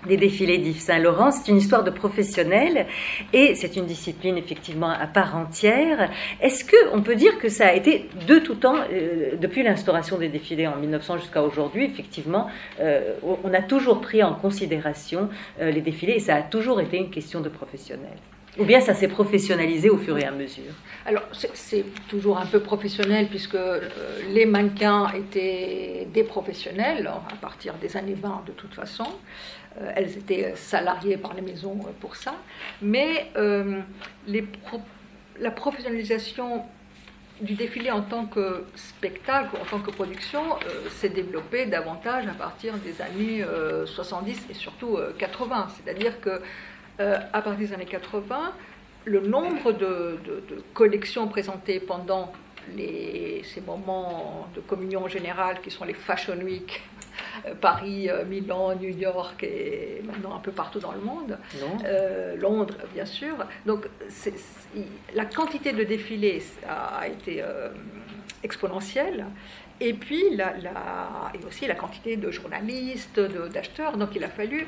des défilés d'Yves Saint-Laurent. C'est une histoire de professionnels et c'est une discipline effectivement à part entière. Est-ce qu'on peut dire que ça a été de tout temps, euh, depuis l'instauration des défilés en 1900 jusqu'à aujourd'hui, effectivement, euh, on a toujours pris en considération euh, les défilés et ça a toujours été une question de professionnels ou bien ça s'est professionnalisé au fur et à mesure Alors c'est toujours un peu professionnel puisque les mannequins étaient des professionnels à partir des années 20 de toute façon. Euh, elles étaient salariées par les maisons euh, pour ça. Mais euh, la professionnalisation du défilé en tant que spectacle, en tant que production, s'est développée davantage à partir des années 70 et surtout 80. C'est-à-dire que à partir des années 80, le nombre de, collections présentées pendant ces moments de communion générale qui sont les Fashion Week euh, Paris, euh, Milan, New York et maintenant un peu partout dans le monde. Euh, Londres, bien sûr. Donc la quantité de défilés a, été exponentielle. Et puis, la, et aussi la quantité de journalistes, d'acheteurs. Donc, il a fallu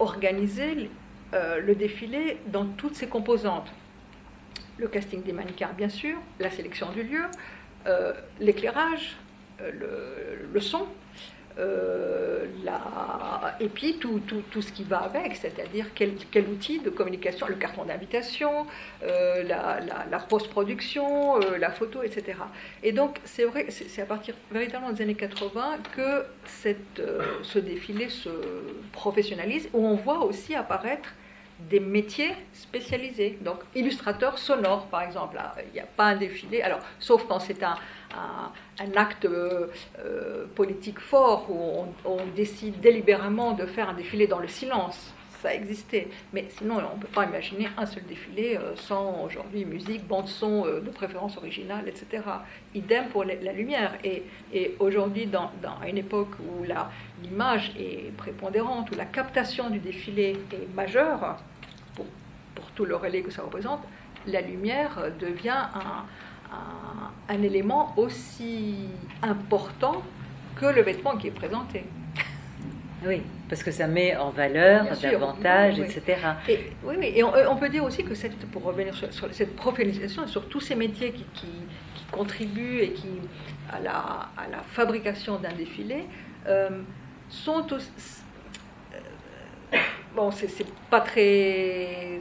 organiser le défilé dans toutes ses composantes. Le casting des mannequins, bien sûr, la sélection du lieu, l'éclairage, le, le, son, euh, la... et puis tout, tout, tout, ce qui va avec, c'est-à-dire quel, quel, outil de communication, le carton d'invitation, euh, la, la, post-production, euh, la photo, etc. Et donc c'est vrai, c'est à partir véritablement des années 80 que cette, ce défilé se professionnalise, où on voit aussi apparaître des métiers spécialisés. Donc, illustrateur sonore, par exemple. Il n'y a pas un défilé, alors, sauf quand c'est un, un, acte euh, politique fort où on, décide délibérément de faire un défilé dans le silence. Ça existait. Mais sinon, on ne peut pas imaginer un seul défilé euh, sans aujourd'hui musique, bande-son euh, de préférence originale, etc. Idem pour la, lumière. Et, aujourd'hui, dans, une époque où l'image est prépondérante, où la captation du défilé est majeure, pour tout le relais que ça représente, la lumière devient un, un, élément aussi important que le vêtement qui est présenté. Oui, parce que ça met en valeur davantage, etc. Et, oui, mais et on, peut dire aussi que cette, pour revenir sur, cette professionnalisation, sur tous ces métiers qui, qui, contribuent et qui, à, la, à la fabrication d'un défilé, euh, sont tous, euh, bon, c'est pas très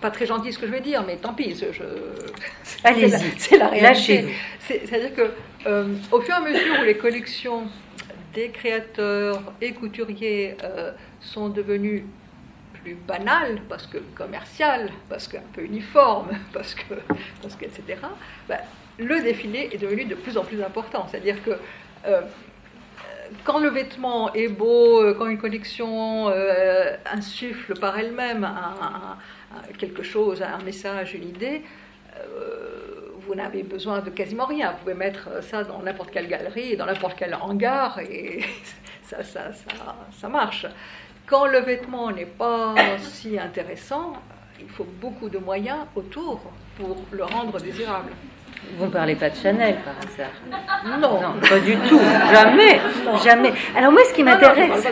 pas très gentil ce que je vais dire, mais tant pis. Je, Allez-y, c'est la, réalité. C'est-à-dire que euh, au fur et à mesure où les collections des créateurs et couturiers euh, sont devenues plus banales, parce que commerciales, parce qu'un peu uniformes, parce que, parce que etc., ben, le défilé est devenu de plus en plus important. C'est-à-dire que euh, quand le vêtement est beau, quand une collection insuffle par elle-même un, quelque chose, un message, une idée, euh, vous n'avez besoin de quasiment rien. Vous pouvez mettre ça dans n'importe quelle galerie, dans n'importe quel hangar, et ça, ça, ça, ça marche. Quand le vêtement n'est pas si intéressant, il faut beaucoup de moyens autour pour le rendre désirable. Vous ne parlez pas de Chanel par hasard non. non. pas du tout. Jamais. Jamais. Alors moi, ce qui m'intéresse...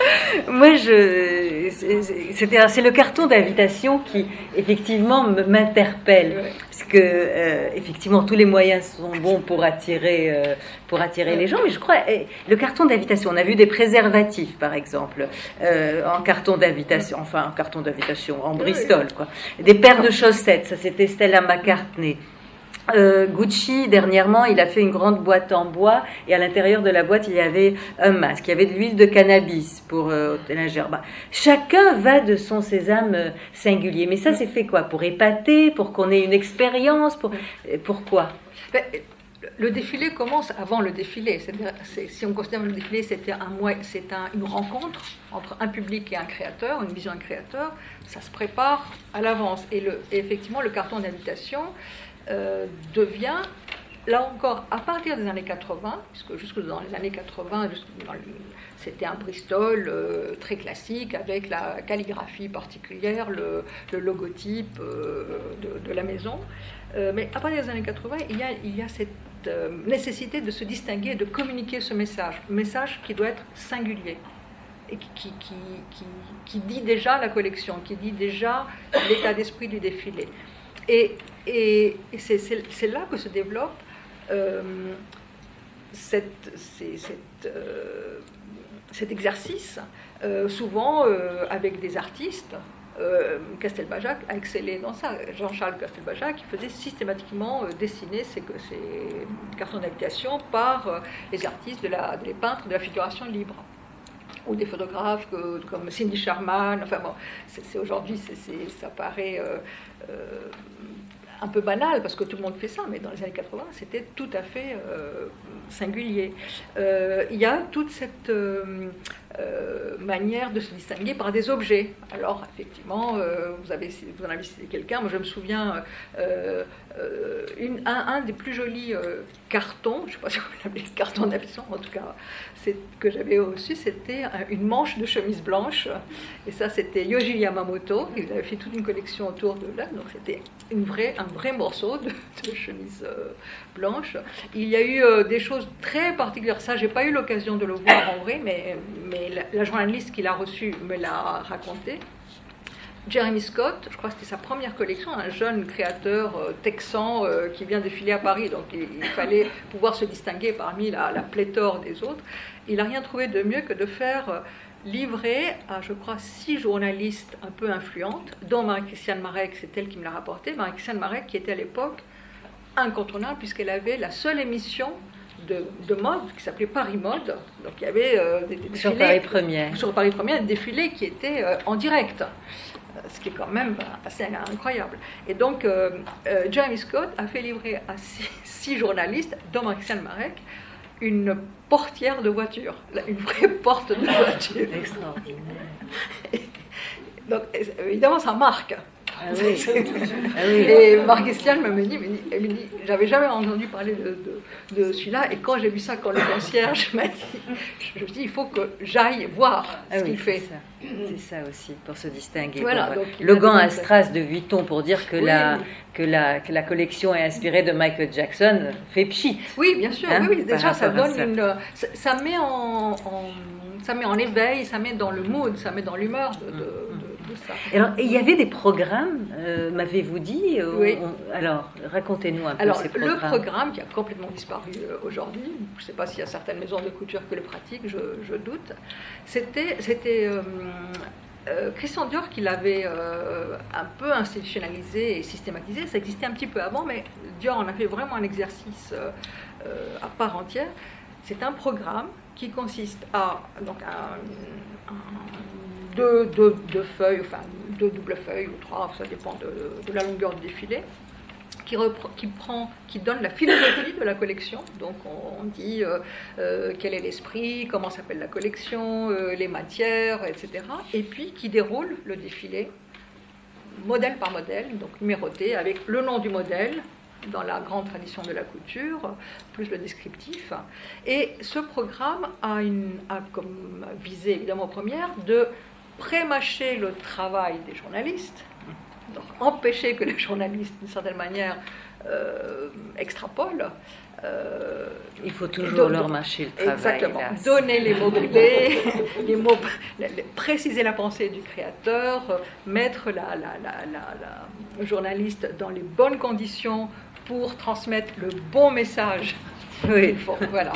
Moi, je, c'est le carton d'invitation qui, effectivement, m'interpelle. Parce que, euh, effectivement, tous les moyens sont bons pour attirer, euh, pour attirer les gens. Mais je crois, eh, le carton d'invitation, on a vu des préservatifs, par exemple, euh, en carton d'invitation, enfin, en carton d'invitation, en Bristol, quoi. Des paires de chaussettes, ça c'était Stella McCartney. Euh, Gucci, dernièrement, il a fait une grande boîte en bois et à l'intérieur de la boîte, il y avait un masque, il y avait de l'huile de cannabis pour euh, bah, chacun va de son sésame euh, singulier. Mais ça, c'est fait quoi? Pour épater, pour qu'on ait une expérience pour... Pourquoi? Ben, le défilé commence avant le défilé. si on considère le défilé, c'était un, un, une rencontre entre un public et un créateur, une vision d'un créateur. Ça se prépare à l'avance. Et, et effectivement, le carton d'invitation, euh, devient, là encore, à partir des années 80, puisque jusque dans les années 80, c'était un Bristol euh, très classique avec la calligraphie particulière, le, logotype euh, de, la maison. mais à partir des années 80, il y a, il y a cette nécessité de se distinguer, de communiquer ce message, message qui doit être singulier et qui, qui, qui, qui, dit déjà la collection, qui dit déjà l'état d'esprit du défilé. Et c'est là que se développe euh, euh, cet exercice, euh, souvent avec des artistes. Castelbajac a excellé dans ça. Jean-Charles Castelbajac faisait systématiquement dessiner ses, cartons d'invitation par les artistes, les peintres de la figuration libre ou des photographes comme Cindy Sherman. Enfin bon, c'est aujourd'hui, ça paraît un peu banal parce que tout le monde fait ça, mais dans les années 80, c'était tout à fait euh, singulier. Euh, il y a toute cette euh, manière de se distinguer par des objets. Alors, effectivement, vous, avez, vous en avez cité quelqu'un, moi je me souviens, une, un, des plus jolis cartons, je ne sais pas si vous l'appelez carton d'avion, en tout cas, que j'avais reçu, c'était une manche de chemise blanche. Et ça, c'était Yoji Yamamoto. Il avait fait toute une collection autour de là. Donc, c'était une vraie, un vrai morceau de, chemise euh, blanche. Il y a eu euh, des choses très particulières. Ça, j'ai pas eu l'occasion de le voir en vrai, mais la, journaliste qui l'a reçu me l'a raconté. Jeremy Scott, je crois que c'était sa première collection, un jeune créateur euh, texan qui vient défiler à Paris, donc il, fallait pouvoir se distinguer parmi la, pléthore des autres. Il n'a rien trouvé de mieux que de faire livré à, je crois, six journalistes un peu influentes, dont Marie-Christiane Marek, c'est elle qui me l'a rapporté, Marie-Christiane Marek qui était à l'époque incontournable puisqu'elle avait la seule émission de, mode qui s'appelait Paris Mode. Donc il y avait euh, des, défilés, sur Paris Première. Sur Paris Première, des défilés qui étaient euh, en direct, ce qui est quand même assez incroyable. Et donc euh, Jeremy Scott a fait livrer à six, journalistes, dont Marie-Christiane Marek, une portière de voiture, une vraie porte de voiture. Extraordinaire. Donc évidemment, ça marque. Ah ah et Marc Estienne me dit, me dit, j'avais jamais entendu parler de, de, celui-là, et quand j'ai vu ça, quand le concierge m'a dit, je me suis dit, il faut que j'aille voir ah ce qu'il fait. C'est ça. aussi, pour se distinguer. Voilà, Logan Astras de Vuitton, pour dire que, la, que, la, que la collection est inspirée de Michael Jackson, fait pchit. Oui, bien sûr, hein, oui, déjà, ça donne une... Ça, met en, ça met en éveil, ça met dans le mood, ça met dans l'humeur de, de alors, il y avait des programmes, euh, m'avez-vous dit euh, Oui. alors, racontez-nous un peu ces programmes. Le programme qui a complètement disparu euh, aujourd'hui, je ne sais pas s'il y a certaines maisons de couture qui le pratiquent, je, doute, c'était, c'était Christian Dior qui l'avait un peu institutionnalisé et systématisé. Ça existait un petit peu avant, mais Dior en a fait vraiment un exercice à part entière. C'est un programme qui consiste à donc deux, deux, feuilles, enfin deux doubles feuilles ou trois, ça dépend de, la longueur du défilé, qui, qui, prend, qui donne la philosophie de la collection. Donc on, dit euh, euh, quel est l'esprit, comment s'appelle la collection, euh, les matières, etc. Et puis qui déroule le défilé modèle par modèle, donc numéroté, avec le nom du modèle, dans la grande tradition de la couture, plus le descriptif. Et ce programme a, une, a comme visée évidemment première de prémâcher le travail des journalistes, donc empêcher que les journalistes, d'une certaine manière, euh, extrapolent. Euh, Il faut toujours leur mâcher le travail. Exactement. Donner les mots clés, les mots, préciser la pensée du créateur, mettre la, la, la, le journaliste dans les bonnes conditions pour transmettre le bon message. Oui. voilà.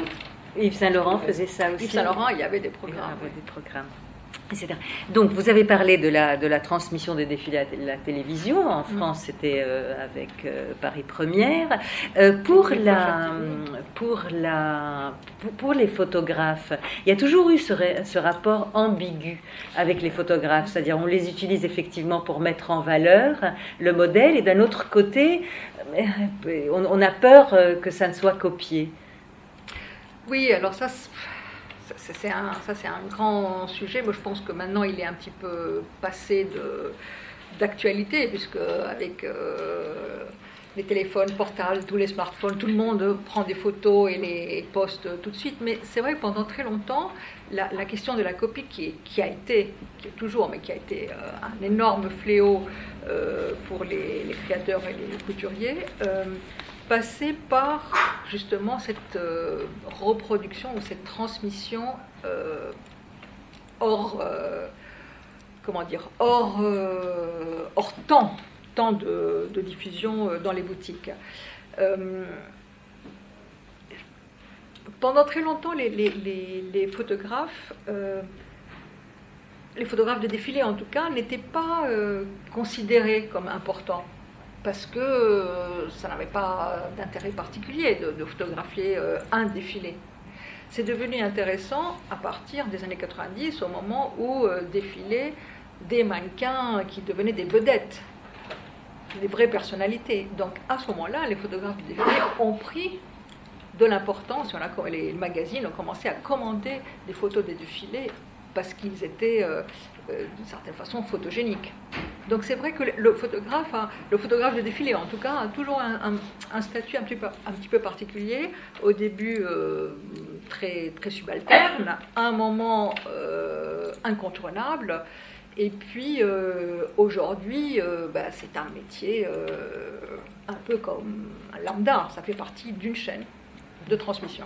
Yves Saint-Laurent faisait ça aussi. Yves Saint-Laurent, il y avait des programmes. Il y avait des programmes. Donc, vous avez parlé de la, de la transmission des défilés à la télévision. En mm. France, c'était euh, avec euh, Paris Première. Euh, pour, la, pour, la, pour, les photographes, il y a toujours eu ce, ce rapport ambigu avec les photographes. C'est-à-dire, on les utilise effectivement pour mettre en valeur le modèle, et d'un autre côté, on, on, a peur que ça ne soit copié. Oui, alors ça ça c'est un grand sujet. Moi, je pense que maintenant, il est un petit peu passé d'actualité, puisque avec euh, les téléphones portables, tous les smartphones, tout le monde prend des photos et les poste tout de suite. Mais c'est vrai que pendant très longtemps, la, question de la copie, qui, a été, qui est toujours, mais qui a été euh, un énorme fléau euh, pour les, créateurs et les couturiers, passer par justement cette euh, reproduction ou cette transmission euh, hors, euh, comment dire, hors, hors temps, temps de, diffusion dans les boutiques. pendant très longtemps, les, les photographes les photographes de défilé en tout cas n'étaient pas considérés comme importants parce que euh, ça n'avait pas d'intérêt particulier de, photographier euh, un défilé. C'est devenu intéressant à partir des années 90, au moment où euh, défilaient des mannequins qui devenaient des vedettes, des vraies personnalités. Donc à ce moment-là, les photographes de défilé ont pris de l'importance, les magazines ont commencé à commander des photos des défilés parce qu'ils étaient d'une certaine façon photogéniques. Donc c'est vrai que le photographe, le photographe de défilé en tout cas, a toujours un, statut un petit, peu, particulier. Au début euh, très, très subalterne, à un moment euh, incontournable. Et puis euh, aujourd'hui, bah, c'est un métier un peu comme un lambda, ça fait partie d'une chaîne de transmission.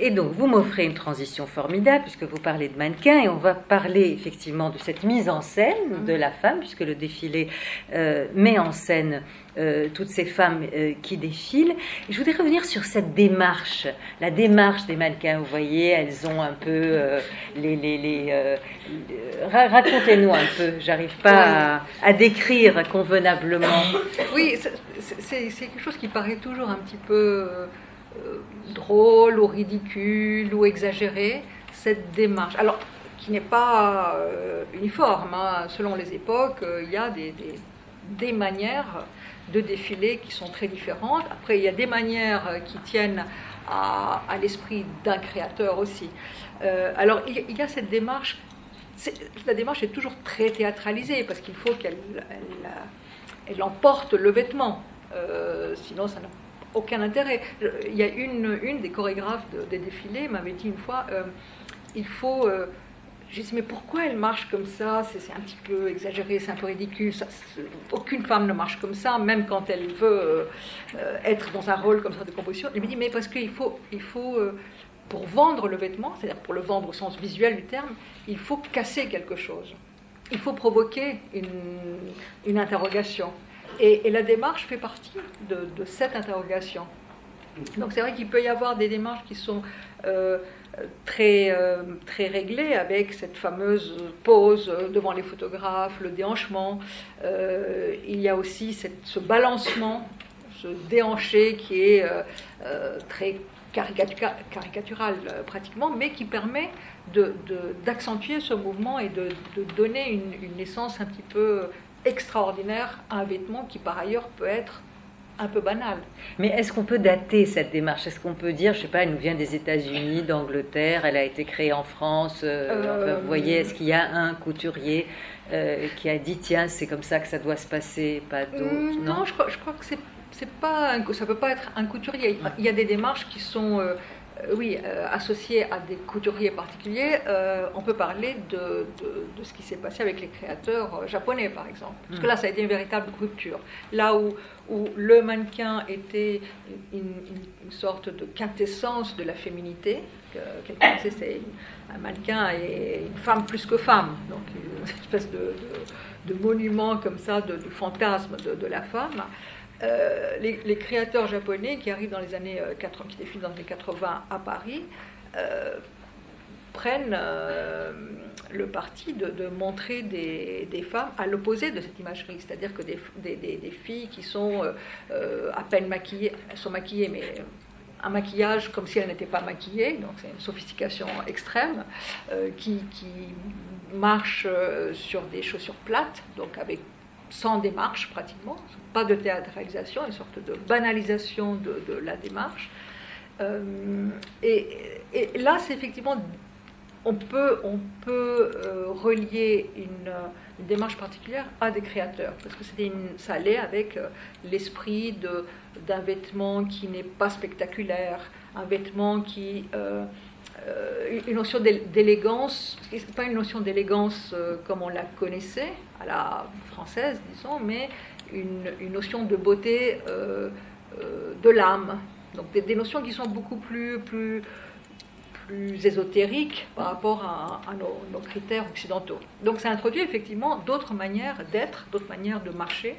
Et donc, vous m'offrez une transition formidable, puisque vous parlez de mannequin, et on va parler effectivement de cette mise en scène de la femme, puisque le défilé euh, met en scène euh, toutes ces femmes euh, qui défilent. je voudrais revenir sur cette démarche, la démarche des mannequins. Vous voyez, elles ont un peu les. les, les Racontez-nous un peu, j'arrive pas à, à, décrire convenablement. Oui, c'est quelque chose qui paraît toujours un petit peu drôle ou ridicule ou exagéré, cette démarche. Alors, qui n'est pas euh, uniforme, hein. selon les époques, euh, il y a des, des, manières de défiler qui sont très différentes. Après, il y a des manières qui tiennent à, à l'esprit d'un créateur aussi. alors, il, y a cette démarche la démarche est toujours très théâtralisée parce qu'il faut qu'elle elle, emporte le vêtement. sinon, ça n'a aucun intérêt. Il y a une, une des chorégraphes des défilés m'avait dit une fois il faut. J'ai dit, mais pourquoi elle marche comme ça? C'est un petit peu exagéré, c'est un peu ridicule. aucune femme ne marche comme ça, même quand elle veut euh, être dans un rôle comme ça de composition. Elle me dit, mais parce qu'il faut, il faut euh, pour vendre le vêtement, c'est-à-dire pour le vendre au sens visuel du terme, il faut casser quelque chose. Il faut provoquer une, interrogation. Et, la démarche fait partie de, cette interrogation. Donc c'est vrai qu'il peut y avoir des démarches qui sont... Euh, très, euh, très réglé avec cette fameuse pose devant les photographes, le déhanchement. Euh, il y a aussi ce balancement, ce déhanché qui est très caricatural pratiquement, mais qui permet d'accentuer ce mouvement et de, donner une, une naissance un petit peu extraordinaire à un vêtement qui par ailleurs peut être un peu banal. Mais est-ce qu'on peut dater cette démarche? Est-ce qu'on peut dire, je sais pas, elle nous vient des États-Unis, d'Angleterre, elle a été créée en France euh, euh, Vous voyez, est-ce qu'il y a un couturier euh, qui a dit, tiens, c'est comme ça que ça doit se passer, pas d'autres mm, non, je crois, je crois que c'est, c'est pas, ça peut pas être un couturier. Il y a des démarches qui sont euh, oui, euh, associé à des couturiers particuliers, euh, on peut parler de, ce qui s'est passé avec les créateurs japonais, par exemple. Parce que là, ça a été une véritable rupture. Là où, où le mannequin était une, sorte de quintessence de la féminité, quelqu'un sait, c'est un mannequin et une femme plus que femme, donc une espèce de, monument comme ça, de, fantasme de, la femme. Euh, les, créateurs japonais qui arrivent dans les années 80, euh, qui défilent dans les années 80 à Paris, euh, prennent le parti de, montrer des, femmes à l'opposé de cette imagerie, c'est-à-dire que des, filles qui sont à peine maquillées, elles sont maquillées, mais un maquillage comme si elles n'étaient pas maquillées, donc c'est une sophistication extrême, qui, qui marchent sur des chaussures plates, donc avec sans démarche pratiquement, pas de théâtralisation, une sorte de banalisation de, la démarche. Euh, et, là, c'est effectivement, on peut, on peut euh, relier une, démarche particulière à des créateurs, parce que une, ça allait avec euh, l'esprit d'un vêtement qui n'est pas spectaculaire, un vêtement qui une notion d'élégance, pas une notion d'élégance euh, comme on la connaissait, à la française, disons, mais une, notion de beauté euh, de l'âme. Donc des, notions qui sont beaucoup plus, plus, plus ésotériques par rapport à, nos, critères occidentaux. Donc ça introduit effectivement d'autres manières d'être, d'autres manières de marcher.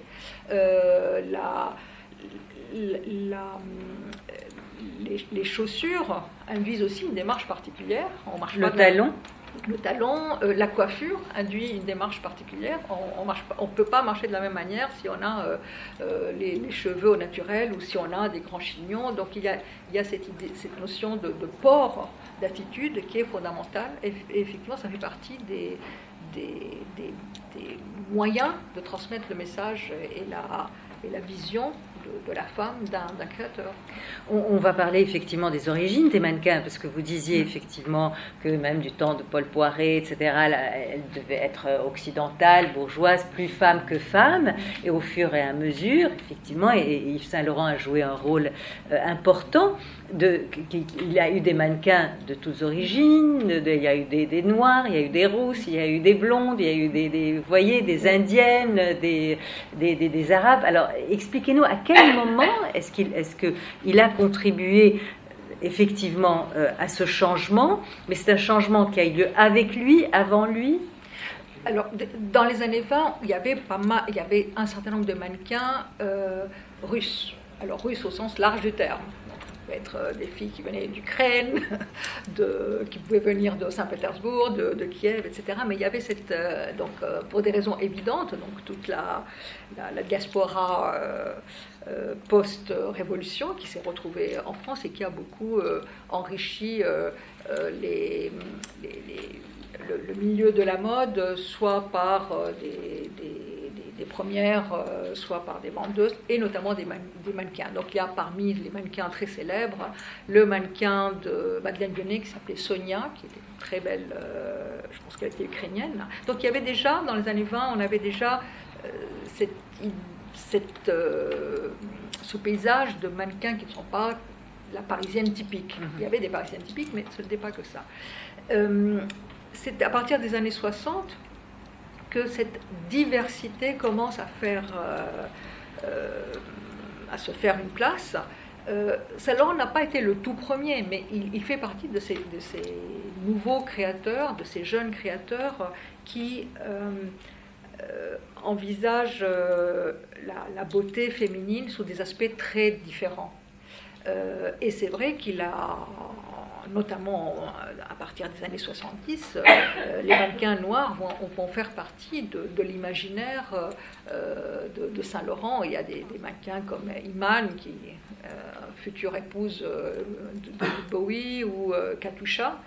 la les, chaussures induisent aussi une démarche particulière. On marche le talon Le talon, euh, la coiffure induit une démarche particulière. On ne peut pas marcher de la même manière si on a euh, euh, les, cheveux au naturel ou si on a des grands chignons. Donc il y a, il y a cette, idée, cette notion de, port, d'attitude qui est fondamentale. Et, effectivement, ça fait partie des, des, des, moyens de transmettre le message et la, et la vision de, la femme d'un créateur. On, va parler effectivement des origines des mannequins, parce que vous disiez mm. effectivement que même du temps de Paul Poiret, etc., elle, devait être occidentale, bourgeoise, plus femme que femme, et au fur et à mesure, effectivement, et, Yves Saint-Laurent a joué un rôle euh, important, de, il y a eu des mannequins de toutes origines, il y a eu des, noirs, il y a eu des rousses, il y a eu des blondes, il y a eu des, vous voyez, des indiennes, des, des, arabes. Alors expliquez-nous à quel moment est-ce qu'il est qu'il a contribué effectivement euh, à ce changement, mais c'est un changement qui a eu lieu avec lui, avant lui? Alors, dans les années 20, il y avait, pas mal, il y avait un certain nombre de mannequins euh, russes. Alors, russes au sens large du terme être euh, des filles qui venaient d'Ukraine, qui pouvaient venir de Saint-Pétersbourg, de, Kiev, etc. Mais il y avait cette, euh, donc euh, pour des raisons évidentes, donc toute la, la, diaspora post-révolution qui s'est retrouvée en France et qui a beaucoup enrichi les, le, milieu de la mode, soit par des premières, soit par des vendeuses, et notamment des, mannequins. Donc il y a parmi les mannequins très célèbres le mannequin de Madeleine Bionnet qui s'appelait Sonia, qui était une très belle, je pense qu'elle était ukrainienne. Donc il y avait déjà, dans les années 20, on avait déjà cette, cette, ce paysage de mannequins qui ne sont pas la parisienne typique. Mhm. Il y avait des parisiennes typiques, mais ce n'était pas que ça. Euh, c'est à partir des années 60 que cette diversité commence à, faire, euh, euh, à se faire une place. Euh, Salon n'a pas été le tout premier, mais il, fait partie de ces, de ces, nouveaux créateurs, de ces jeunes créateurs qui envisagent la, la, beauté féminine sous des aspects très différents. et c'est vrai qu'il a notamment euh, à partir des années 70, euh, les mannequins noirs vont, faire partie de, l'imaginaire euh, de, Saint-Laurent. Il y a des, mannequins comme Iman, qui future épouse de, Bowie, ou Katusha,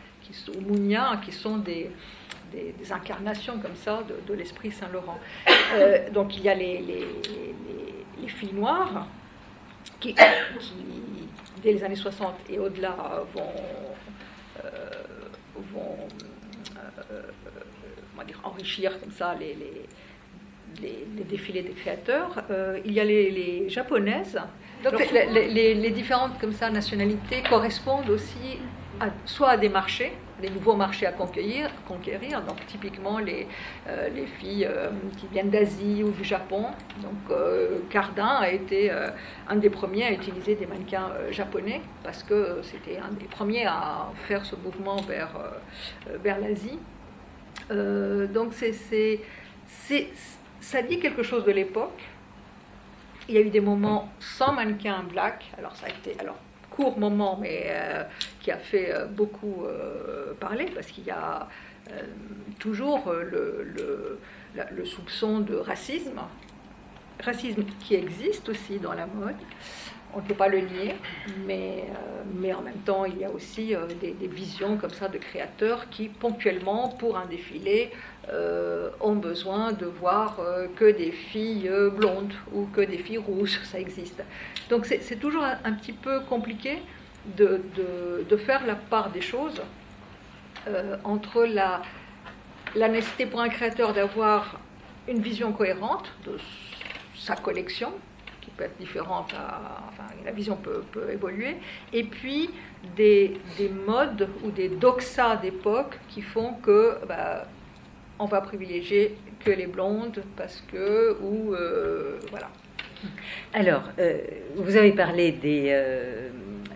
ou Mounia, qui sont des, des, incarnations comme ça de, l'esprit Saint-Laurent. donc il y a les, les, filles noires qui, dès les années 60 et au-delà, vont, euh, vont euh, dire, enrichir comme ça les, les, les, défilés des créateurs. Euh, il y a les, japonaises. Donc les, différentes comme ça nationalités correspondent aussi soit à des marchés, des nouveaux marchés à conquérir, conquérir donc typiquement les, euh, les filles euh, qui viennent d'Asie ou du Japon. Donc euh, Cardin a été un des premiers à utiliser des mannequins japonais parce que c'était un des premiers à faire ce mouvement vers, vers l'Asie. donc c'est, ça dit quelque chose de l'époque. Il y a eu des moments sans mannequin black. Alors ça a été alors court moment, mais euh, qui a fait euh, beaucoup euh, parler, parce qu'il y a toujours le, soupçon de racisme, racisme qui existe aussi dans la mode. On ne peut pas le nier, mais, en même temps, il y a aussi des, des, visions comme ça de créateurs qui, ponctuellement, pour un défilé, ont besoin de voir que des filles blondes ou que des filles rouges, ça existe. Donc c'est toujours un, petit peu compliqué de, faire la part des choses euh, entre la, nécessité pour un créateur d'avoir une vision cohérente de sa collection, qui peut être différente, enfin la vision peut, évoluer, et puis des, modes ou des doxas d'époque qui font que bah, on va privilégier que les blondes parce que, ou euh, voilà. Alors, euh, vous avez parlé des, euh,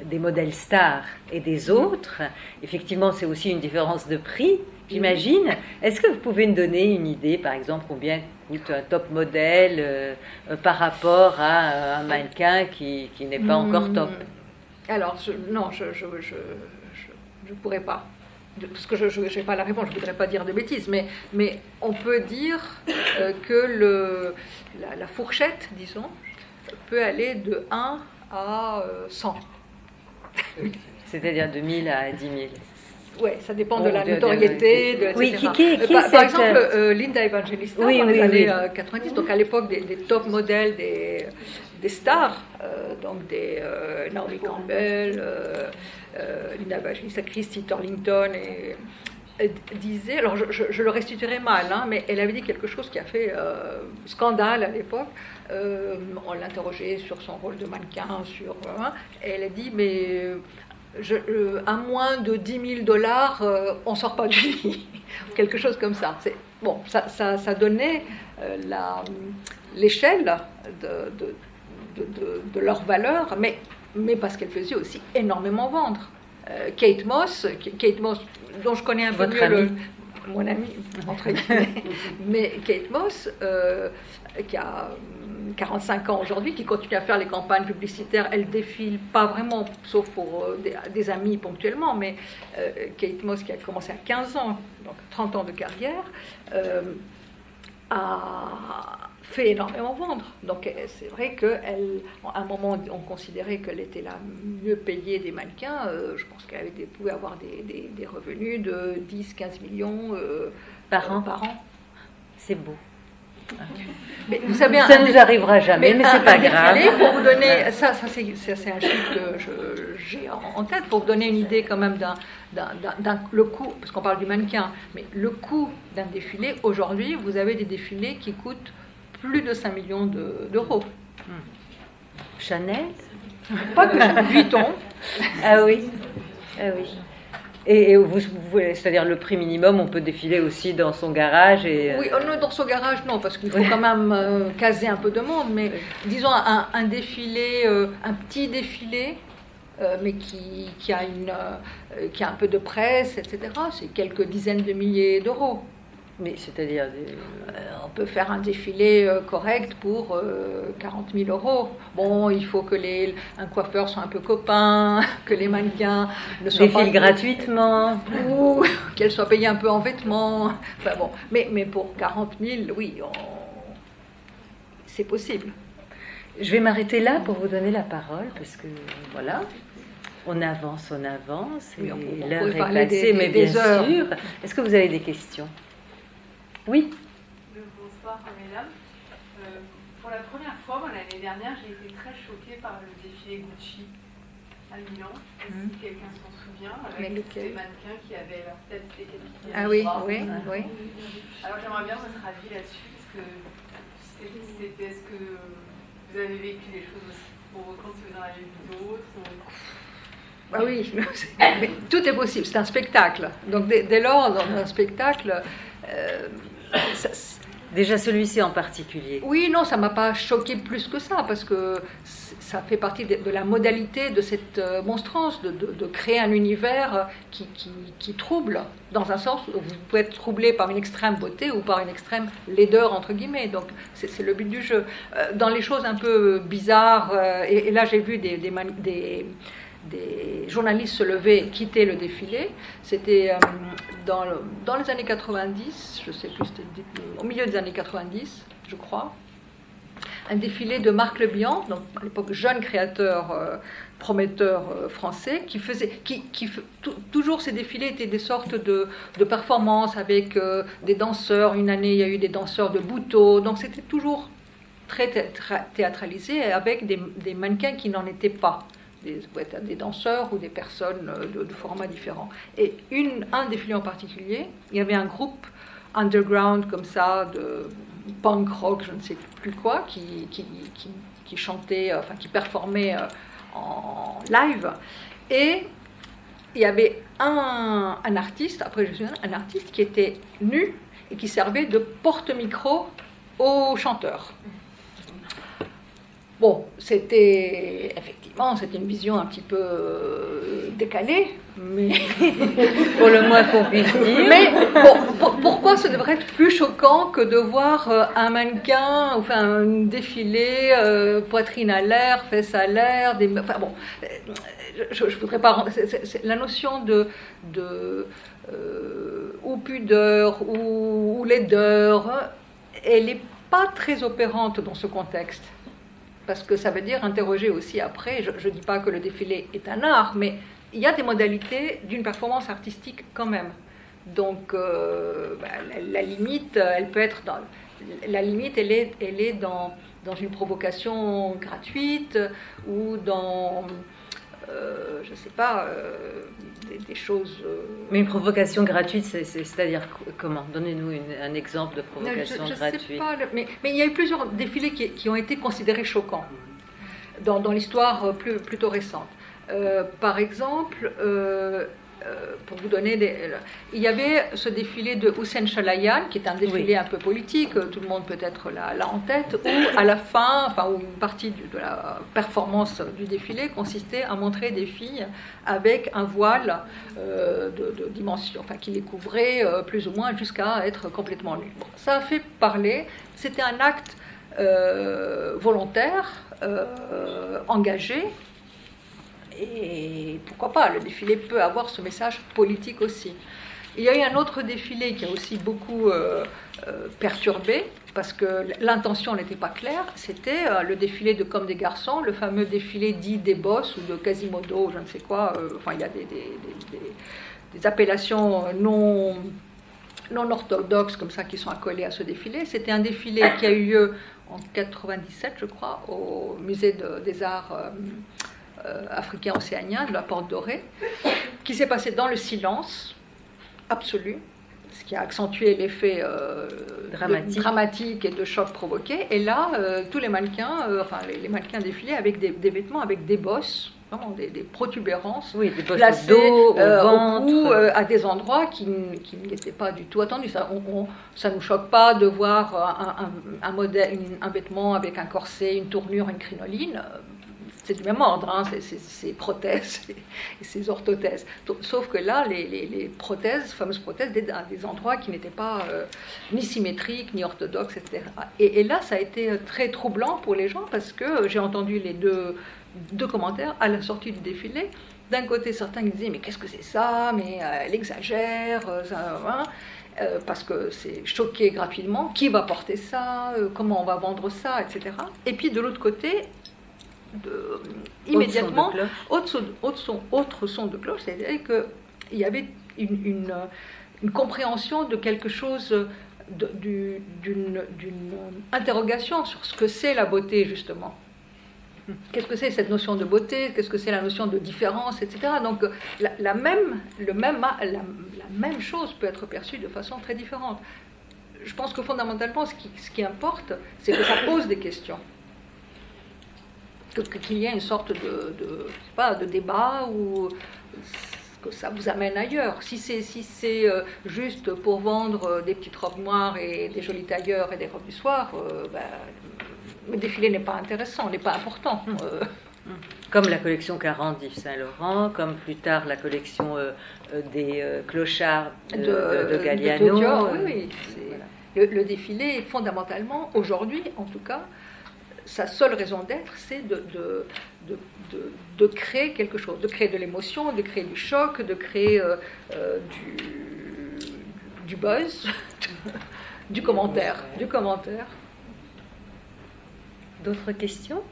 des modèles stars et des autres. Effectivement, c'est aussi une différence de prix, j'imagine. Est-ce que vous pouvez nous donner une idée, par exemple, combien coûte un top modèle euh, par rapport à un mannequin qui, qui n'est pas encore hmm. top Alors, non, je ne pourrais pas parce que je n'ai pas la réponse, je ne voudrais pas dire de bêtises, mais, mais on peut dire que le, la, fourchette, disons, peut aller de 1 à 100. Euh, C'est-à-dire de 1000 à 10 000. Oui, ça dépend de la notoriété, de, Oui, qui, qui, qui par, par, exemple, euh, Linda Evangelista, oui, dans les années 90, euh, donc à l'époque des, top modèles des, des stars, donc des Naomi Campbell, Linda Evangelista, Christy Turlington et disait, alors je, le restituerai mal, hein, mais elle avait dit quelque chose qui a fait euh, scandale à l'époque. Euh, on l'interrogeait sur son rôle de mannequin, sur, hein, et elle a dit, mais je, à moins de 10 000 dollars, on sort pas du lit. quelque chose comme ça. Bon, ça, ça, ça donnait l'échelle de, de, de, de, leur valeur, mais, mais parce qu'elle faisait aussi énormément vendre. Euh, Kate Moss, Kate Moss, dont je connais un peu mieux mon ami, entre mais Kate Moss, euh, qui a 45 ans aujourd'hui, qui continue à faire les campagnes publicitaires, elle défile pas vraiment, sauf pour euh, des, amis ponctuellement, mais Kate Moss qui a commencé à 15 ans, donc 30 ans de carrière, a fait énormément vendre. Donc euh, c'est vrai qu'à un moment, on considérait qu'elle était la mieux payée des mannequins. Euh, je pense qu'elle pouvait avoir des, revenus de 10-15 millions euh, par, an. par an. C'est beau. Mais vous savez, ça ne nous arrivera jamais, mais, c'est pas grave. Pour vous donner, ça, ça c'est un chiffre que j'ai en tête, pour vous donner une idée quand même d'un, le coût, parce qu'on parle du mannequin, mais le coût d'un défilé, aujourd'hui, vous avez des défilés qui coûtent plus de 5 millions d'euros. Hmm. Chanel Pas que Vuitton. ah oui, ah oui. Et, vous, c'est-à-dire le prix minimum, on peut défiler aussi dans son garage et... Oui, oh dans son garage, non, parce qu'il faut quand même euh, caser un peu de monde, mais disons un, défilé, euh, un petit défilé, euh, mais qui, qui a une, qui a un peu de presse, etc., c'est quelques dizaines de milliers d'euros. Mais c'est-à-dire euh, On peut faire un défilé euh, correct pour 40 euh, 000 euros. Bon, il faut que les, un coiffeur soit un peu copain, que les mannequins ne soient pas... gratuitement. Ou qu'elles soient payées un peu en vêtements. Enfin bon, mais, mais pour 40 000, oui, c'est possible. Je vais m'arrêter là pour vous donner la parole, parce que voilà, on avance, on avance, et l'heure est passée, mais bien sûr. Est-ce que vous avez des questions? Oui. Bonsoir, mesdames. Euh, pour la première fois, l'année dernière, j'ai été très choquée par le défilé Gucci à Milan. Est-ce que quelqu'un s'en souvient Avec des mannequins qui avaient leur tête décapitée. Ah oui, oui, oui. Alors j'aimerais bien votre avis là-dessus, parce que c'était, est-ce que vous avez vécu des choses aussi provocantes, si vous en avez vu d'autres ah oui, tout est possible, c'est un spectacle. Donc dès, lors, dans un spectacle, euh, Déjà celui-ci en particulier. Oui, non, ça m'a pas choqué plus que ça, parce que ça fait partie de, la modalité de cette euh, monstrance, de, créer un univers qui, qui, trouble, dans un sens où vous pouvez être troublé par une extrême beauté ou par une extrême laideur, entre guillemets. Donc c'est le but du jeu. Euh, dans les choses un peu bizarres, et, là j'ai vu des des journalistes se lever et quitter le défilé. C'était euh, dans, les années 90, je sais plus, au milieu des années 90, je crois. Un défilé de Marc Lebihan, donc à l'époque jeune créateur euh, prometteur euh, français, qui faisait, qui, toujours ces défilés étaient des sortes de, performances avec des danseurs. Une année, il y a eu des danseurs de Bouteau, donc c'était toujours très théâtralisé avec des mannequins qui n'en étaient pas des, des danseurs ou des personnes euh, de, formats différents. Et une, un défilé en particulier, il y avait un groupe underground comme ça, de punk rock, je ne sais plus quoi, qui, qui, qui, chantait, enfin qui performait euh, en live. Et il y avait un, un artiste, après je suis un artiste qui était nu et qui servait de porte-micro aux chanteurs. Bon, c'était effectivement, c'était une vision un petit peu euh, décalée, mais pour le moins qu'on puisse dire. Mais pourquoi ce devrait être plus choquant que de voir euh, un mannequin, enfin un défilé, euh, poitrine à l'air, fesses à l'air, des, enfin bon, je, je voudrais pas. la notion de, de ou pudeur ou, ou laideur, elle n'est pas très opérante dans ce contexte parce que ça veut dire interroger aussi après. Je ne dis pas que le défilé est un art, mais il y a des modalités d'une performance artistique quand même. Donc euh, bah, la, limite, elle peut être dans la limite, elle est, elle est dans, dans une provocation gratuite ou dans euh, je ne sais pas, euh, des, choses. Euh, Mais une provocation gratuite, c'est-à-dire comment? Donnez-nous un exemple de provocation gratuite. Sais pas, mais, mais, il y a eu plusieurs défilés qui, qui ont été considérés choquants dans, dans l'histoire plus, plutôt récente. par exemple, pour vous donner des... Il y avait ce défilé de Hussein Chalayan, qui est un défilé un peu politique, euh, tout le monde peut être là, là, en tête, où à la fin, enfin, où une partie de la performance du défilé consistait à montrer des filles avec un voile euh, de, dimension, enfin, qui les couvrait plus ou moins jusqu'à être complètement nues. ça a fait parler, c'était un acte volontaire, engagé, et pourquoi pas, le défilé peut avoir ce message politique aussi. Il y a eu un autre défilé qui a aussi beaucoup euh, euh, perturbé, parce que l'intention n'était pas claire, c'était euh, le défilé de Comme des garçons, le fameux défilé dit des boss ou de Quasimodo, je ne sais quoi, enfin il y a des, appellations non non orthodoxes comme ça qui sont accolés à ce défilé. C'était un défilé qui a eu lieu en 97, je crois, au musée des arts euh, euh, africains océaniens de la Porte Dorée, qui s'est passé dans le silence absolu, ce qui a accentué l'effet euh, dramatique. et de choc provoqué. Et là, tous les mannequins, enfin les, mannequins défilaient avec des, des, vêtements avec des bosses des, des, protubérances oui, des placées au, euh, cou, euh, à des endroits qui, qui n'étaient pas du tout attendus. Ça ne nous choque pas de voir un, un, modèle, un, vêtement avec un corset, une tournure, une crinoline. C'est du même ordre, hein, ces prothèses et ces orthothèses. Sauf que là, les, les, prothèses, fameuses prothèses, des, des endroits qui n'étaient pas euh, ni symétriques, ni orthodoxes, etc. Et, là, ça a été très troublant pour les gens parce que j'ai entendu les deux commentaires à la sortie du défilé. D'un côté, certains disaient Mais qu'est-ce que c'est ça? Mais euh, elle exagère, euh, hein, euh, parce que c'est choqué gratuitement. Qui va porter ça? Comment on va vendre ça? Etc. Et puis de l'autre côté, de, immédiatement, autre son, autre son, autre son de cloche, c'est-à-dire qu'il y avait une, une, compréhension de quelque chose d'une interrogation sur ce que c'est la beauté, justement. Qu'est-ce que c'est cette notion de beauté? Qu'est-ce que c'est la notion de différence, etc. Donc la, même, le même, la, même chose peut être perçue de façon très différente. Je pense que fondamentalement, ce qui, ce qui importe, c'est que ça pose des questions. Qu'il y ait une sorte de, de, pas, de débat ou que ça vous amène ailleurs. Si c'est si c'est euh, juste pour vendre euh, des petites robes noires et des jolis tailleurs et des robes du soir, euh, ben, le défilé n'est pas intéressant, n'est pas important. Euh, comme la collection 40 d'Yves Saint-Laurent, comme plus tard la collection euh, des clochards de, Galliano. oui, le, défilé, fondamentalement, aujourd'hui en tout cas, sa seule raison d'être, c'est de, de, de, créer quelque chose, de créer de l'émotion, de créer du choc, de créer du, du buzz, du commentaire, du commentaire. D'autres questions?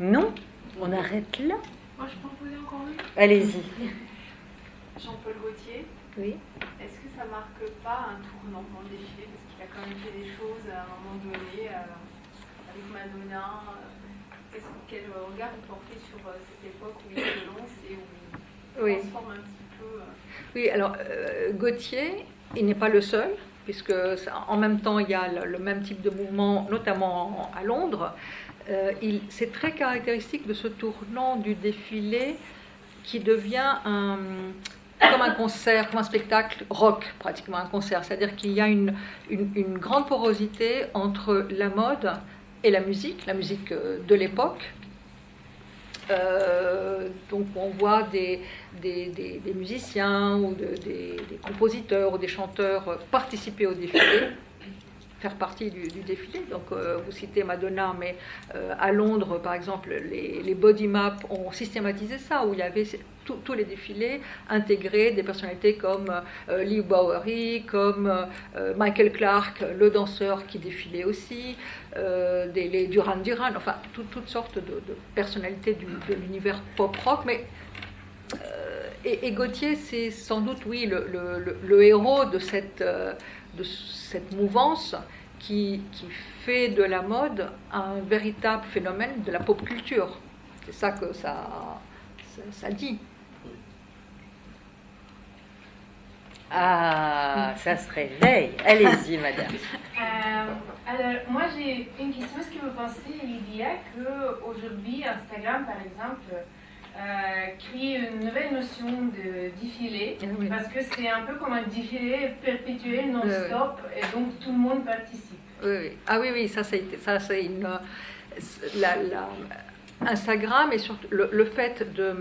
Non? On arrête là? Moi, je peux en poser encore une? Allez-y. Jean-Paul Gaultier. Oui. Est-ce que ça marque pas un tournant dans le défilé? Parce qu'il a quand même fait des choses à un moment donné euh, avec Madonna. Euh, quel regard vous portez sur euh, cette époque où il se lance et où il transforme un petit peu Oui, alors Gauthier, il n'est pas le seul puisque en même temps il y a le, même type de mouvement, notamment à Londres. Euh, c'est très caractéristique de ce tournant du défilé qui devient un, comme un concert, comme un spectacle rock, pratiquement un concert. C'est-à-dire qu'il y a une, une, grande porosité entre la mode et la musique, la musique euh, de l'époque, euh, donc on voit des, des, musiciens ou des, compositeurs ou des chanteurs participer au défilé faire partie du, défilé. Donc, euh, vous citez Madonna, mais euh, à Londres, par exemple, les, body maps ont systématisé ça, où il y avait tous les défilés intégrés des personnalités comme euh, Lee Bowery, comme Michael Clark, le danseur qui défilait aussi, des, les Duran Duran, enfin, toutes sortes de, personnalités de l'univers pop-rock, mais et, Gauthier, c'est sans doute, oui, le héros de cette, de cette mouvance qui, qui, fait de la mode un véritable phénomène de la pop culture. C'est ça que ça, ça, dit. Ah, ça se réveille. Allez-y, madame. Euh, alors, moi, j'ai une question. Est-ce que vous pensez, Lydia, qu'aujourd'hui, Instagram, par exemple, euh, crée une nouvelle notion de défilé, ah parce que c'est un peu comme un défilé perpétuel, non-stop, et donc tout le monde participe. Oui, Ah oui, oui, ça c'est, ça, c'est une... La, Instagram et surtout le, fait de,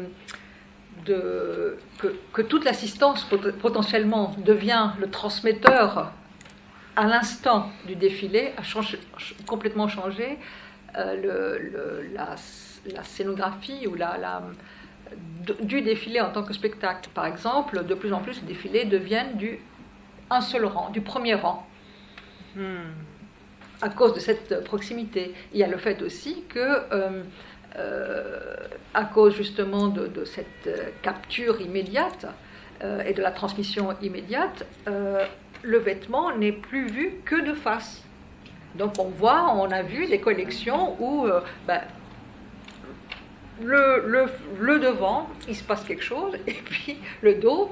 de, que, que toute l'assistance potentiellement devient le transmetteur à l'instant du défilé a changé, complètement changé. Euh, le, la la scénographie ou la, la, du défilé en tant que spectacle. Par exemple, de plus en plus, les défilés deviennent du un seul rang, du premier rang. Hmm. À cause de cette proximité. Il y a le fait aussi que, euh, euh, à cause justement de, cette capture immédiate euh, et de la transmission immédiate, le vêtement n'est plus vu que de face. Donc on voit, on a vu des collections où euh, ben, le, devant, il se passe quelque chose, et puis le dos,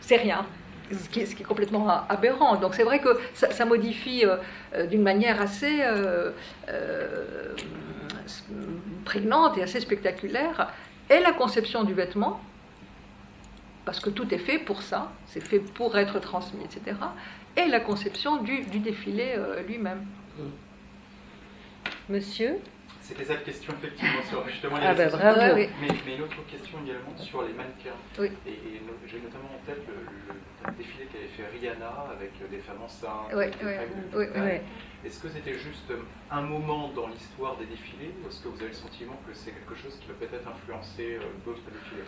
c'est rien. Ce qui, est, complètement aberrant. Donc c'est vrai que ça, modifie euh, euh, d'une manière assez prégnante et assez spectaculaire et la conception du vêtement, parce que tout est fait pour ça, c'est fait pour être transmis, etc., et la conception du, défilé lui-même. Monsieur? C'était cette question effectivement sur justement les ah bah bravo. Mais, mais, une autre question également sur les mannequins. Oui. Et, j'ai notamment en tête le, défilé qu'avait fait Rihanna avec des femmes enceintes. Oui, oui, Est-ce que c'était juste un moment dans l'histoire des défilés ou est-ce que vous avez le sentiment que c'est quelque chose qui va peut-être influencer euh, d'autres défilés?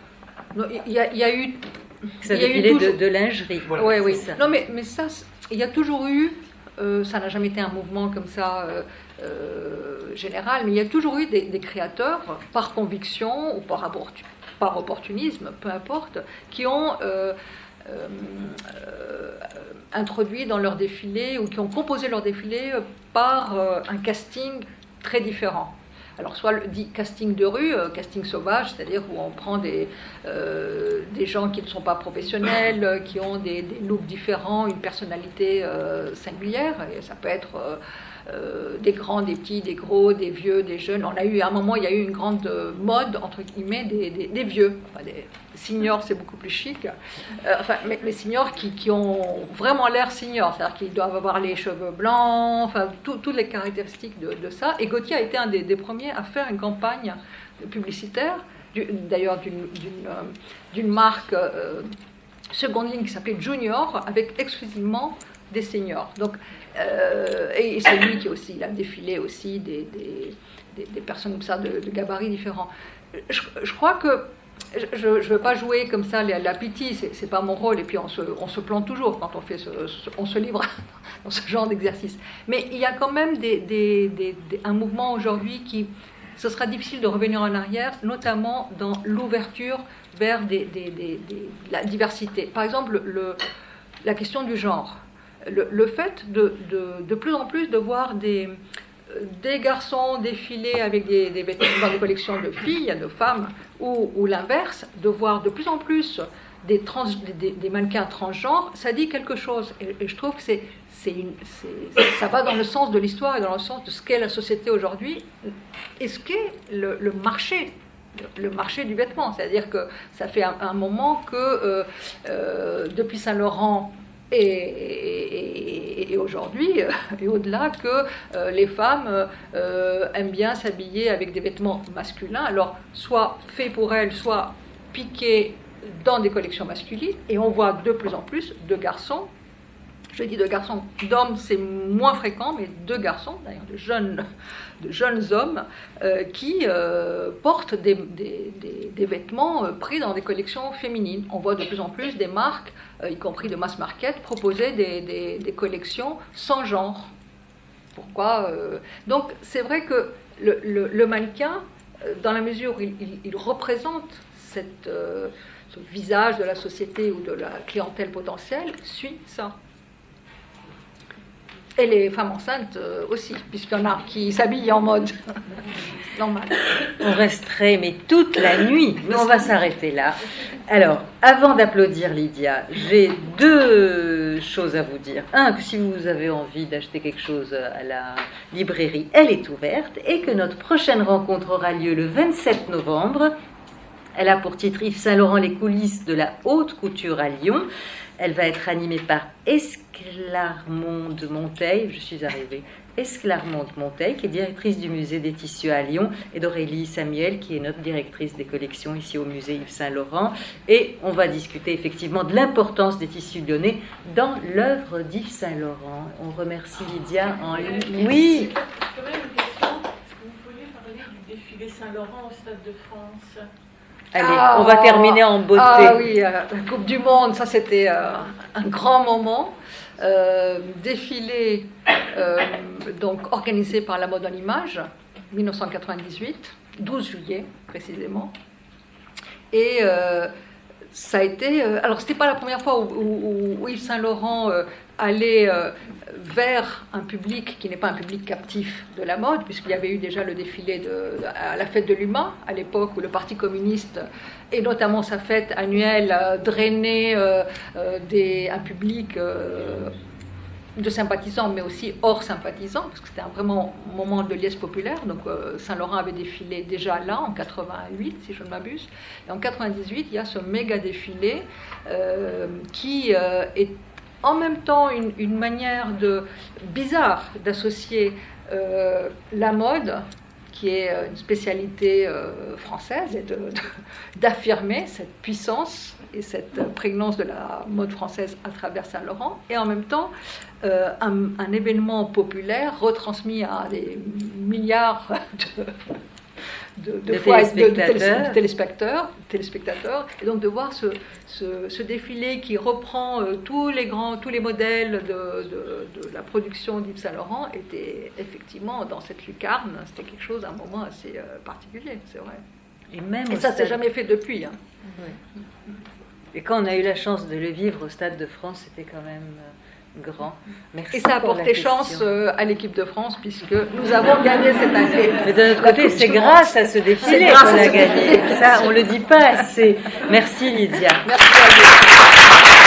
Non, il y, a, y a eu. Ça défilé de, de, lingerie. oui, oui. Non, mais, mais ça, il y a toujours eu euh, ça n'a jamais été un mouvement comme ça euh, euh, général, mais il y a toujours eu des, créateurs, par conviction ou par, par, opportunisme, peu importe, qui ont introduit dans leur défilé ou qui ont composé leur défilé par un casting très différent. Alors soit le dit casting de rue, euh, casting sauvage, c'est-à-dire où on prend des, euh, des gens qui ne sont pas professionnels, euh, qui ont des, looks différents, une personnalité singulière, et ça peut être euh, des grands, des petits, des gros, des vieux, des jeunes. On a eu à un moment, il y a eu une grande mode entre guillemets des, vieux. Enfin, des seniors, c'est beaucoup plus chic. Euh, enfin, mais les seniors qui, ont vraiment l'air seniors, c'est-à-dire qu'ils doivent avoir les cheveux blancs, enfin toutes les caractéristiques de, ça. Et Gauthier a été un des, premiers à faire une campagne publicitaire, d'ailleurs d'une euh, marque seconde ligne qui s'appelait Junior, avec exclusivement des seniors. Donc euh, et c'est lui qui aussi, a défilé aussi des, des, des, personnes comme ça de, de gabarits différents. Je, crois que je ne veux pas jouer comme ça la, la pitié, c'est pas mon rôle, et puis on se, on se, plante toujours quand on, fait on se livre dans ce genre d'exercice. Mais il y a quand même des, un mouvement aujourd'hui qui, ce sera difficile de revenir en arrière, notamment dans l'ouverture vers la diversité. Par exemple, le, la question du genre le, fait de, de, plus en plus de voir des, des garçons défiler avec des, des vêtements dans des collections de filles, de femmes, ou, l'inverse, de voir de plus en plus des, trans, des, mannequins transgenres, ça dit quelque chose. Et, je trouve que c'est, ça va dans le sens de l'histoire et dans le sens de ce qu'est la société aujourd'hui et ce qu'est le, le marché le marché du vêtement. C'est-à-dire que ça fait un, moment que euh, euh, depuis Saint-Laurent, et, aujourd'hui, euh, et au-delà, que euh, les femmes euh, aiment bien s'habiller avec des vêtements masculins, alors soit faits pour elles, soit piqués dans des collections masculines, et on voit de plus en plus de garçons je dis de garçons, d'hommes c'est moins fréquent, mais de garçons, d'ailleurs de jeunes, de jeunes hommes, euh, qui euh, portent des, vêtements euh, pris dans des collections féminines. On voit de plus en plus des marques, y compris de mass market, proposer des, collections sans genre. Pourquoi Donc c'est vrai que le, mannequin, dans la mesure où il, représente ce visage de la société ou de la clientèle potentielle, suit ça. Et les femmes enceintes euh, aussi, puisqu'il y en a qui s'habillent en mode normal. On resterait, mais toute la nuit. Mais on va s'arrêter là. Alors, avant d'applaudir Lydia, j'ai deux choses à vous dire. Un, que si vous avez envie d'acheter quelque chose à la librairie, elle est ouverte. Et que notre prochaine rencontre aura lieu le 27 novembre. Elle a pour titre Yves Saint-Laurent, les coulisses de la haute couture à Lyon. Elle va être animée par Esclarmonde Monteil, je suis arrivée, Esclarmonde Monteil, qui est directrice du musée des tissus à Lyon, et d'Aurélie Samuel, qui est notre directrice des collections ici au musée Yves Saint-Laurent. Et on va discuter effectivement de l'importance des tissus lyonnais dans l'œuvre d'Yves Saint-Laurent. On remercie Lydia en ligne. Oui. Quand même une question. Est-ce que vous pourriez parler du défilé Saint-Laurent au Stade de France? Allez, ah, on va terminer en beauté. Ah oui, euh, la Coupe du Monde, ça c'était euh, un grand moment. Euh, défilé donc organisé par la mode en image, 1998, 12 juillet précisément. Et ça a été. Alors, alors, c'était pas la première fois où, Yves Saint Laurent allait vers un public qui n'est pas un public captif de la mode, puisqu'il y avait eu déjà le défilé de, à la fête de l'humain, à l'époque où le Parti communiste, et notamment sa fête annuelle, drainait des, un public de sympathisants, mais aussi hors sympathisants, parce que c'était un vraiment moment de liesse populaire. Donc euh, Saint-Laurent avait défilé déjà là, en 88, si je ne m'abuse. Et en 98, il y a ce méga défilé euh, qui euh, est en même temps une, manière de, bizarre d'associer la mode, qui est une spécialité française, et d'affirmer cette puissance et cette prégnance de la mode française à travers Saint-Laurent, et en même temps euh, un, événement populaire retransmis à des milliards de, de, téléspectateurs. téléspectateurs, et donc de voir ce, ce, défilé qui reprend euh, tous les grands, tous les modèles de, la production d'Yves Saint Laurent était effectivement dans cette lucarne, c'était quelque chose, un moment assez euh, particulier, c'est vrai. Et, même et ça, s'est jamais fait depuis. Hein. Et quand on a eu la chance de le vivre au Stade de France, c'était quand même grand. Merci et ça a porté chance euh, à l'équipe de France puisque nous avons gagné cette année. Mais d'un autre côté, c'est grâce à ce défilé qu'on a gagné. Ça, on le dit pas assez. Merci Lydia. Merci à vous.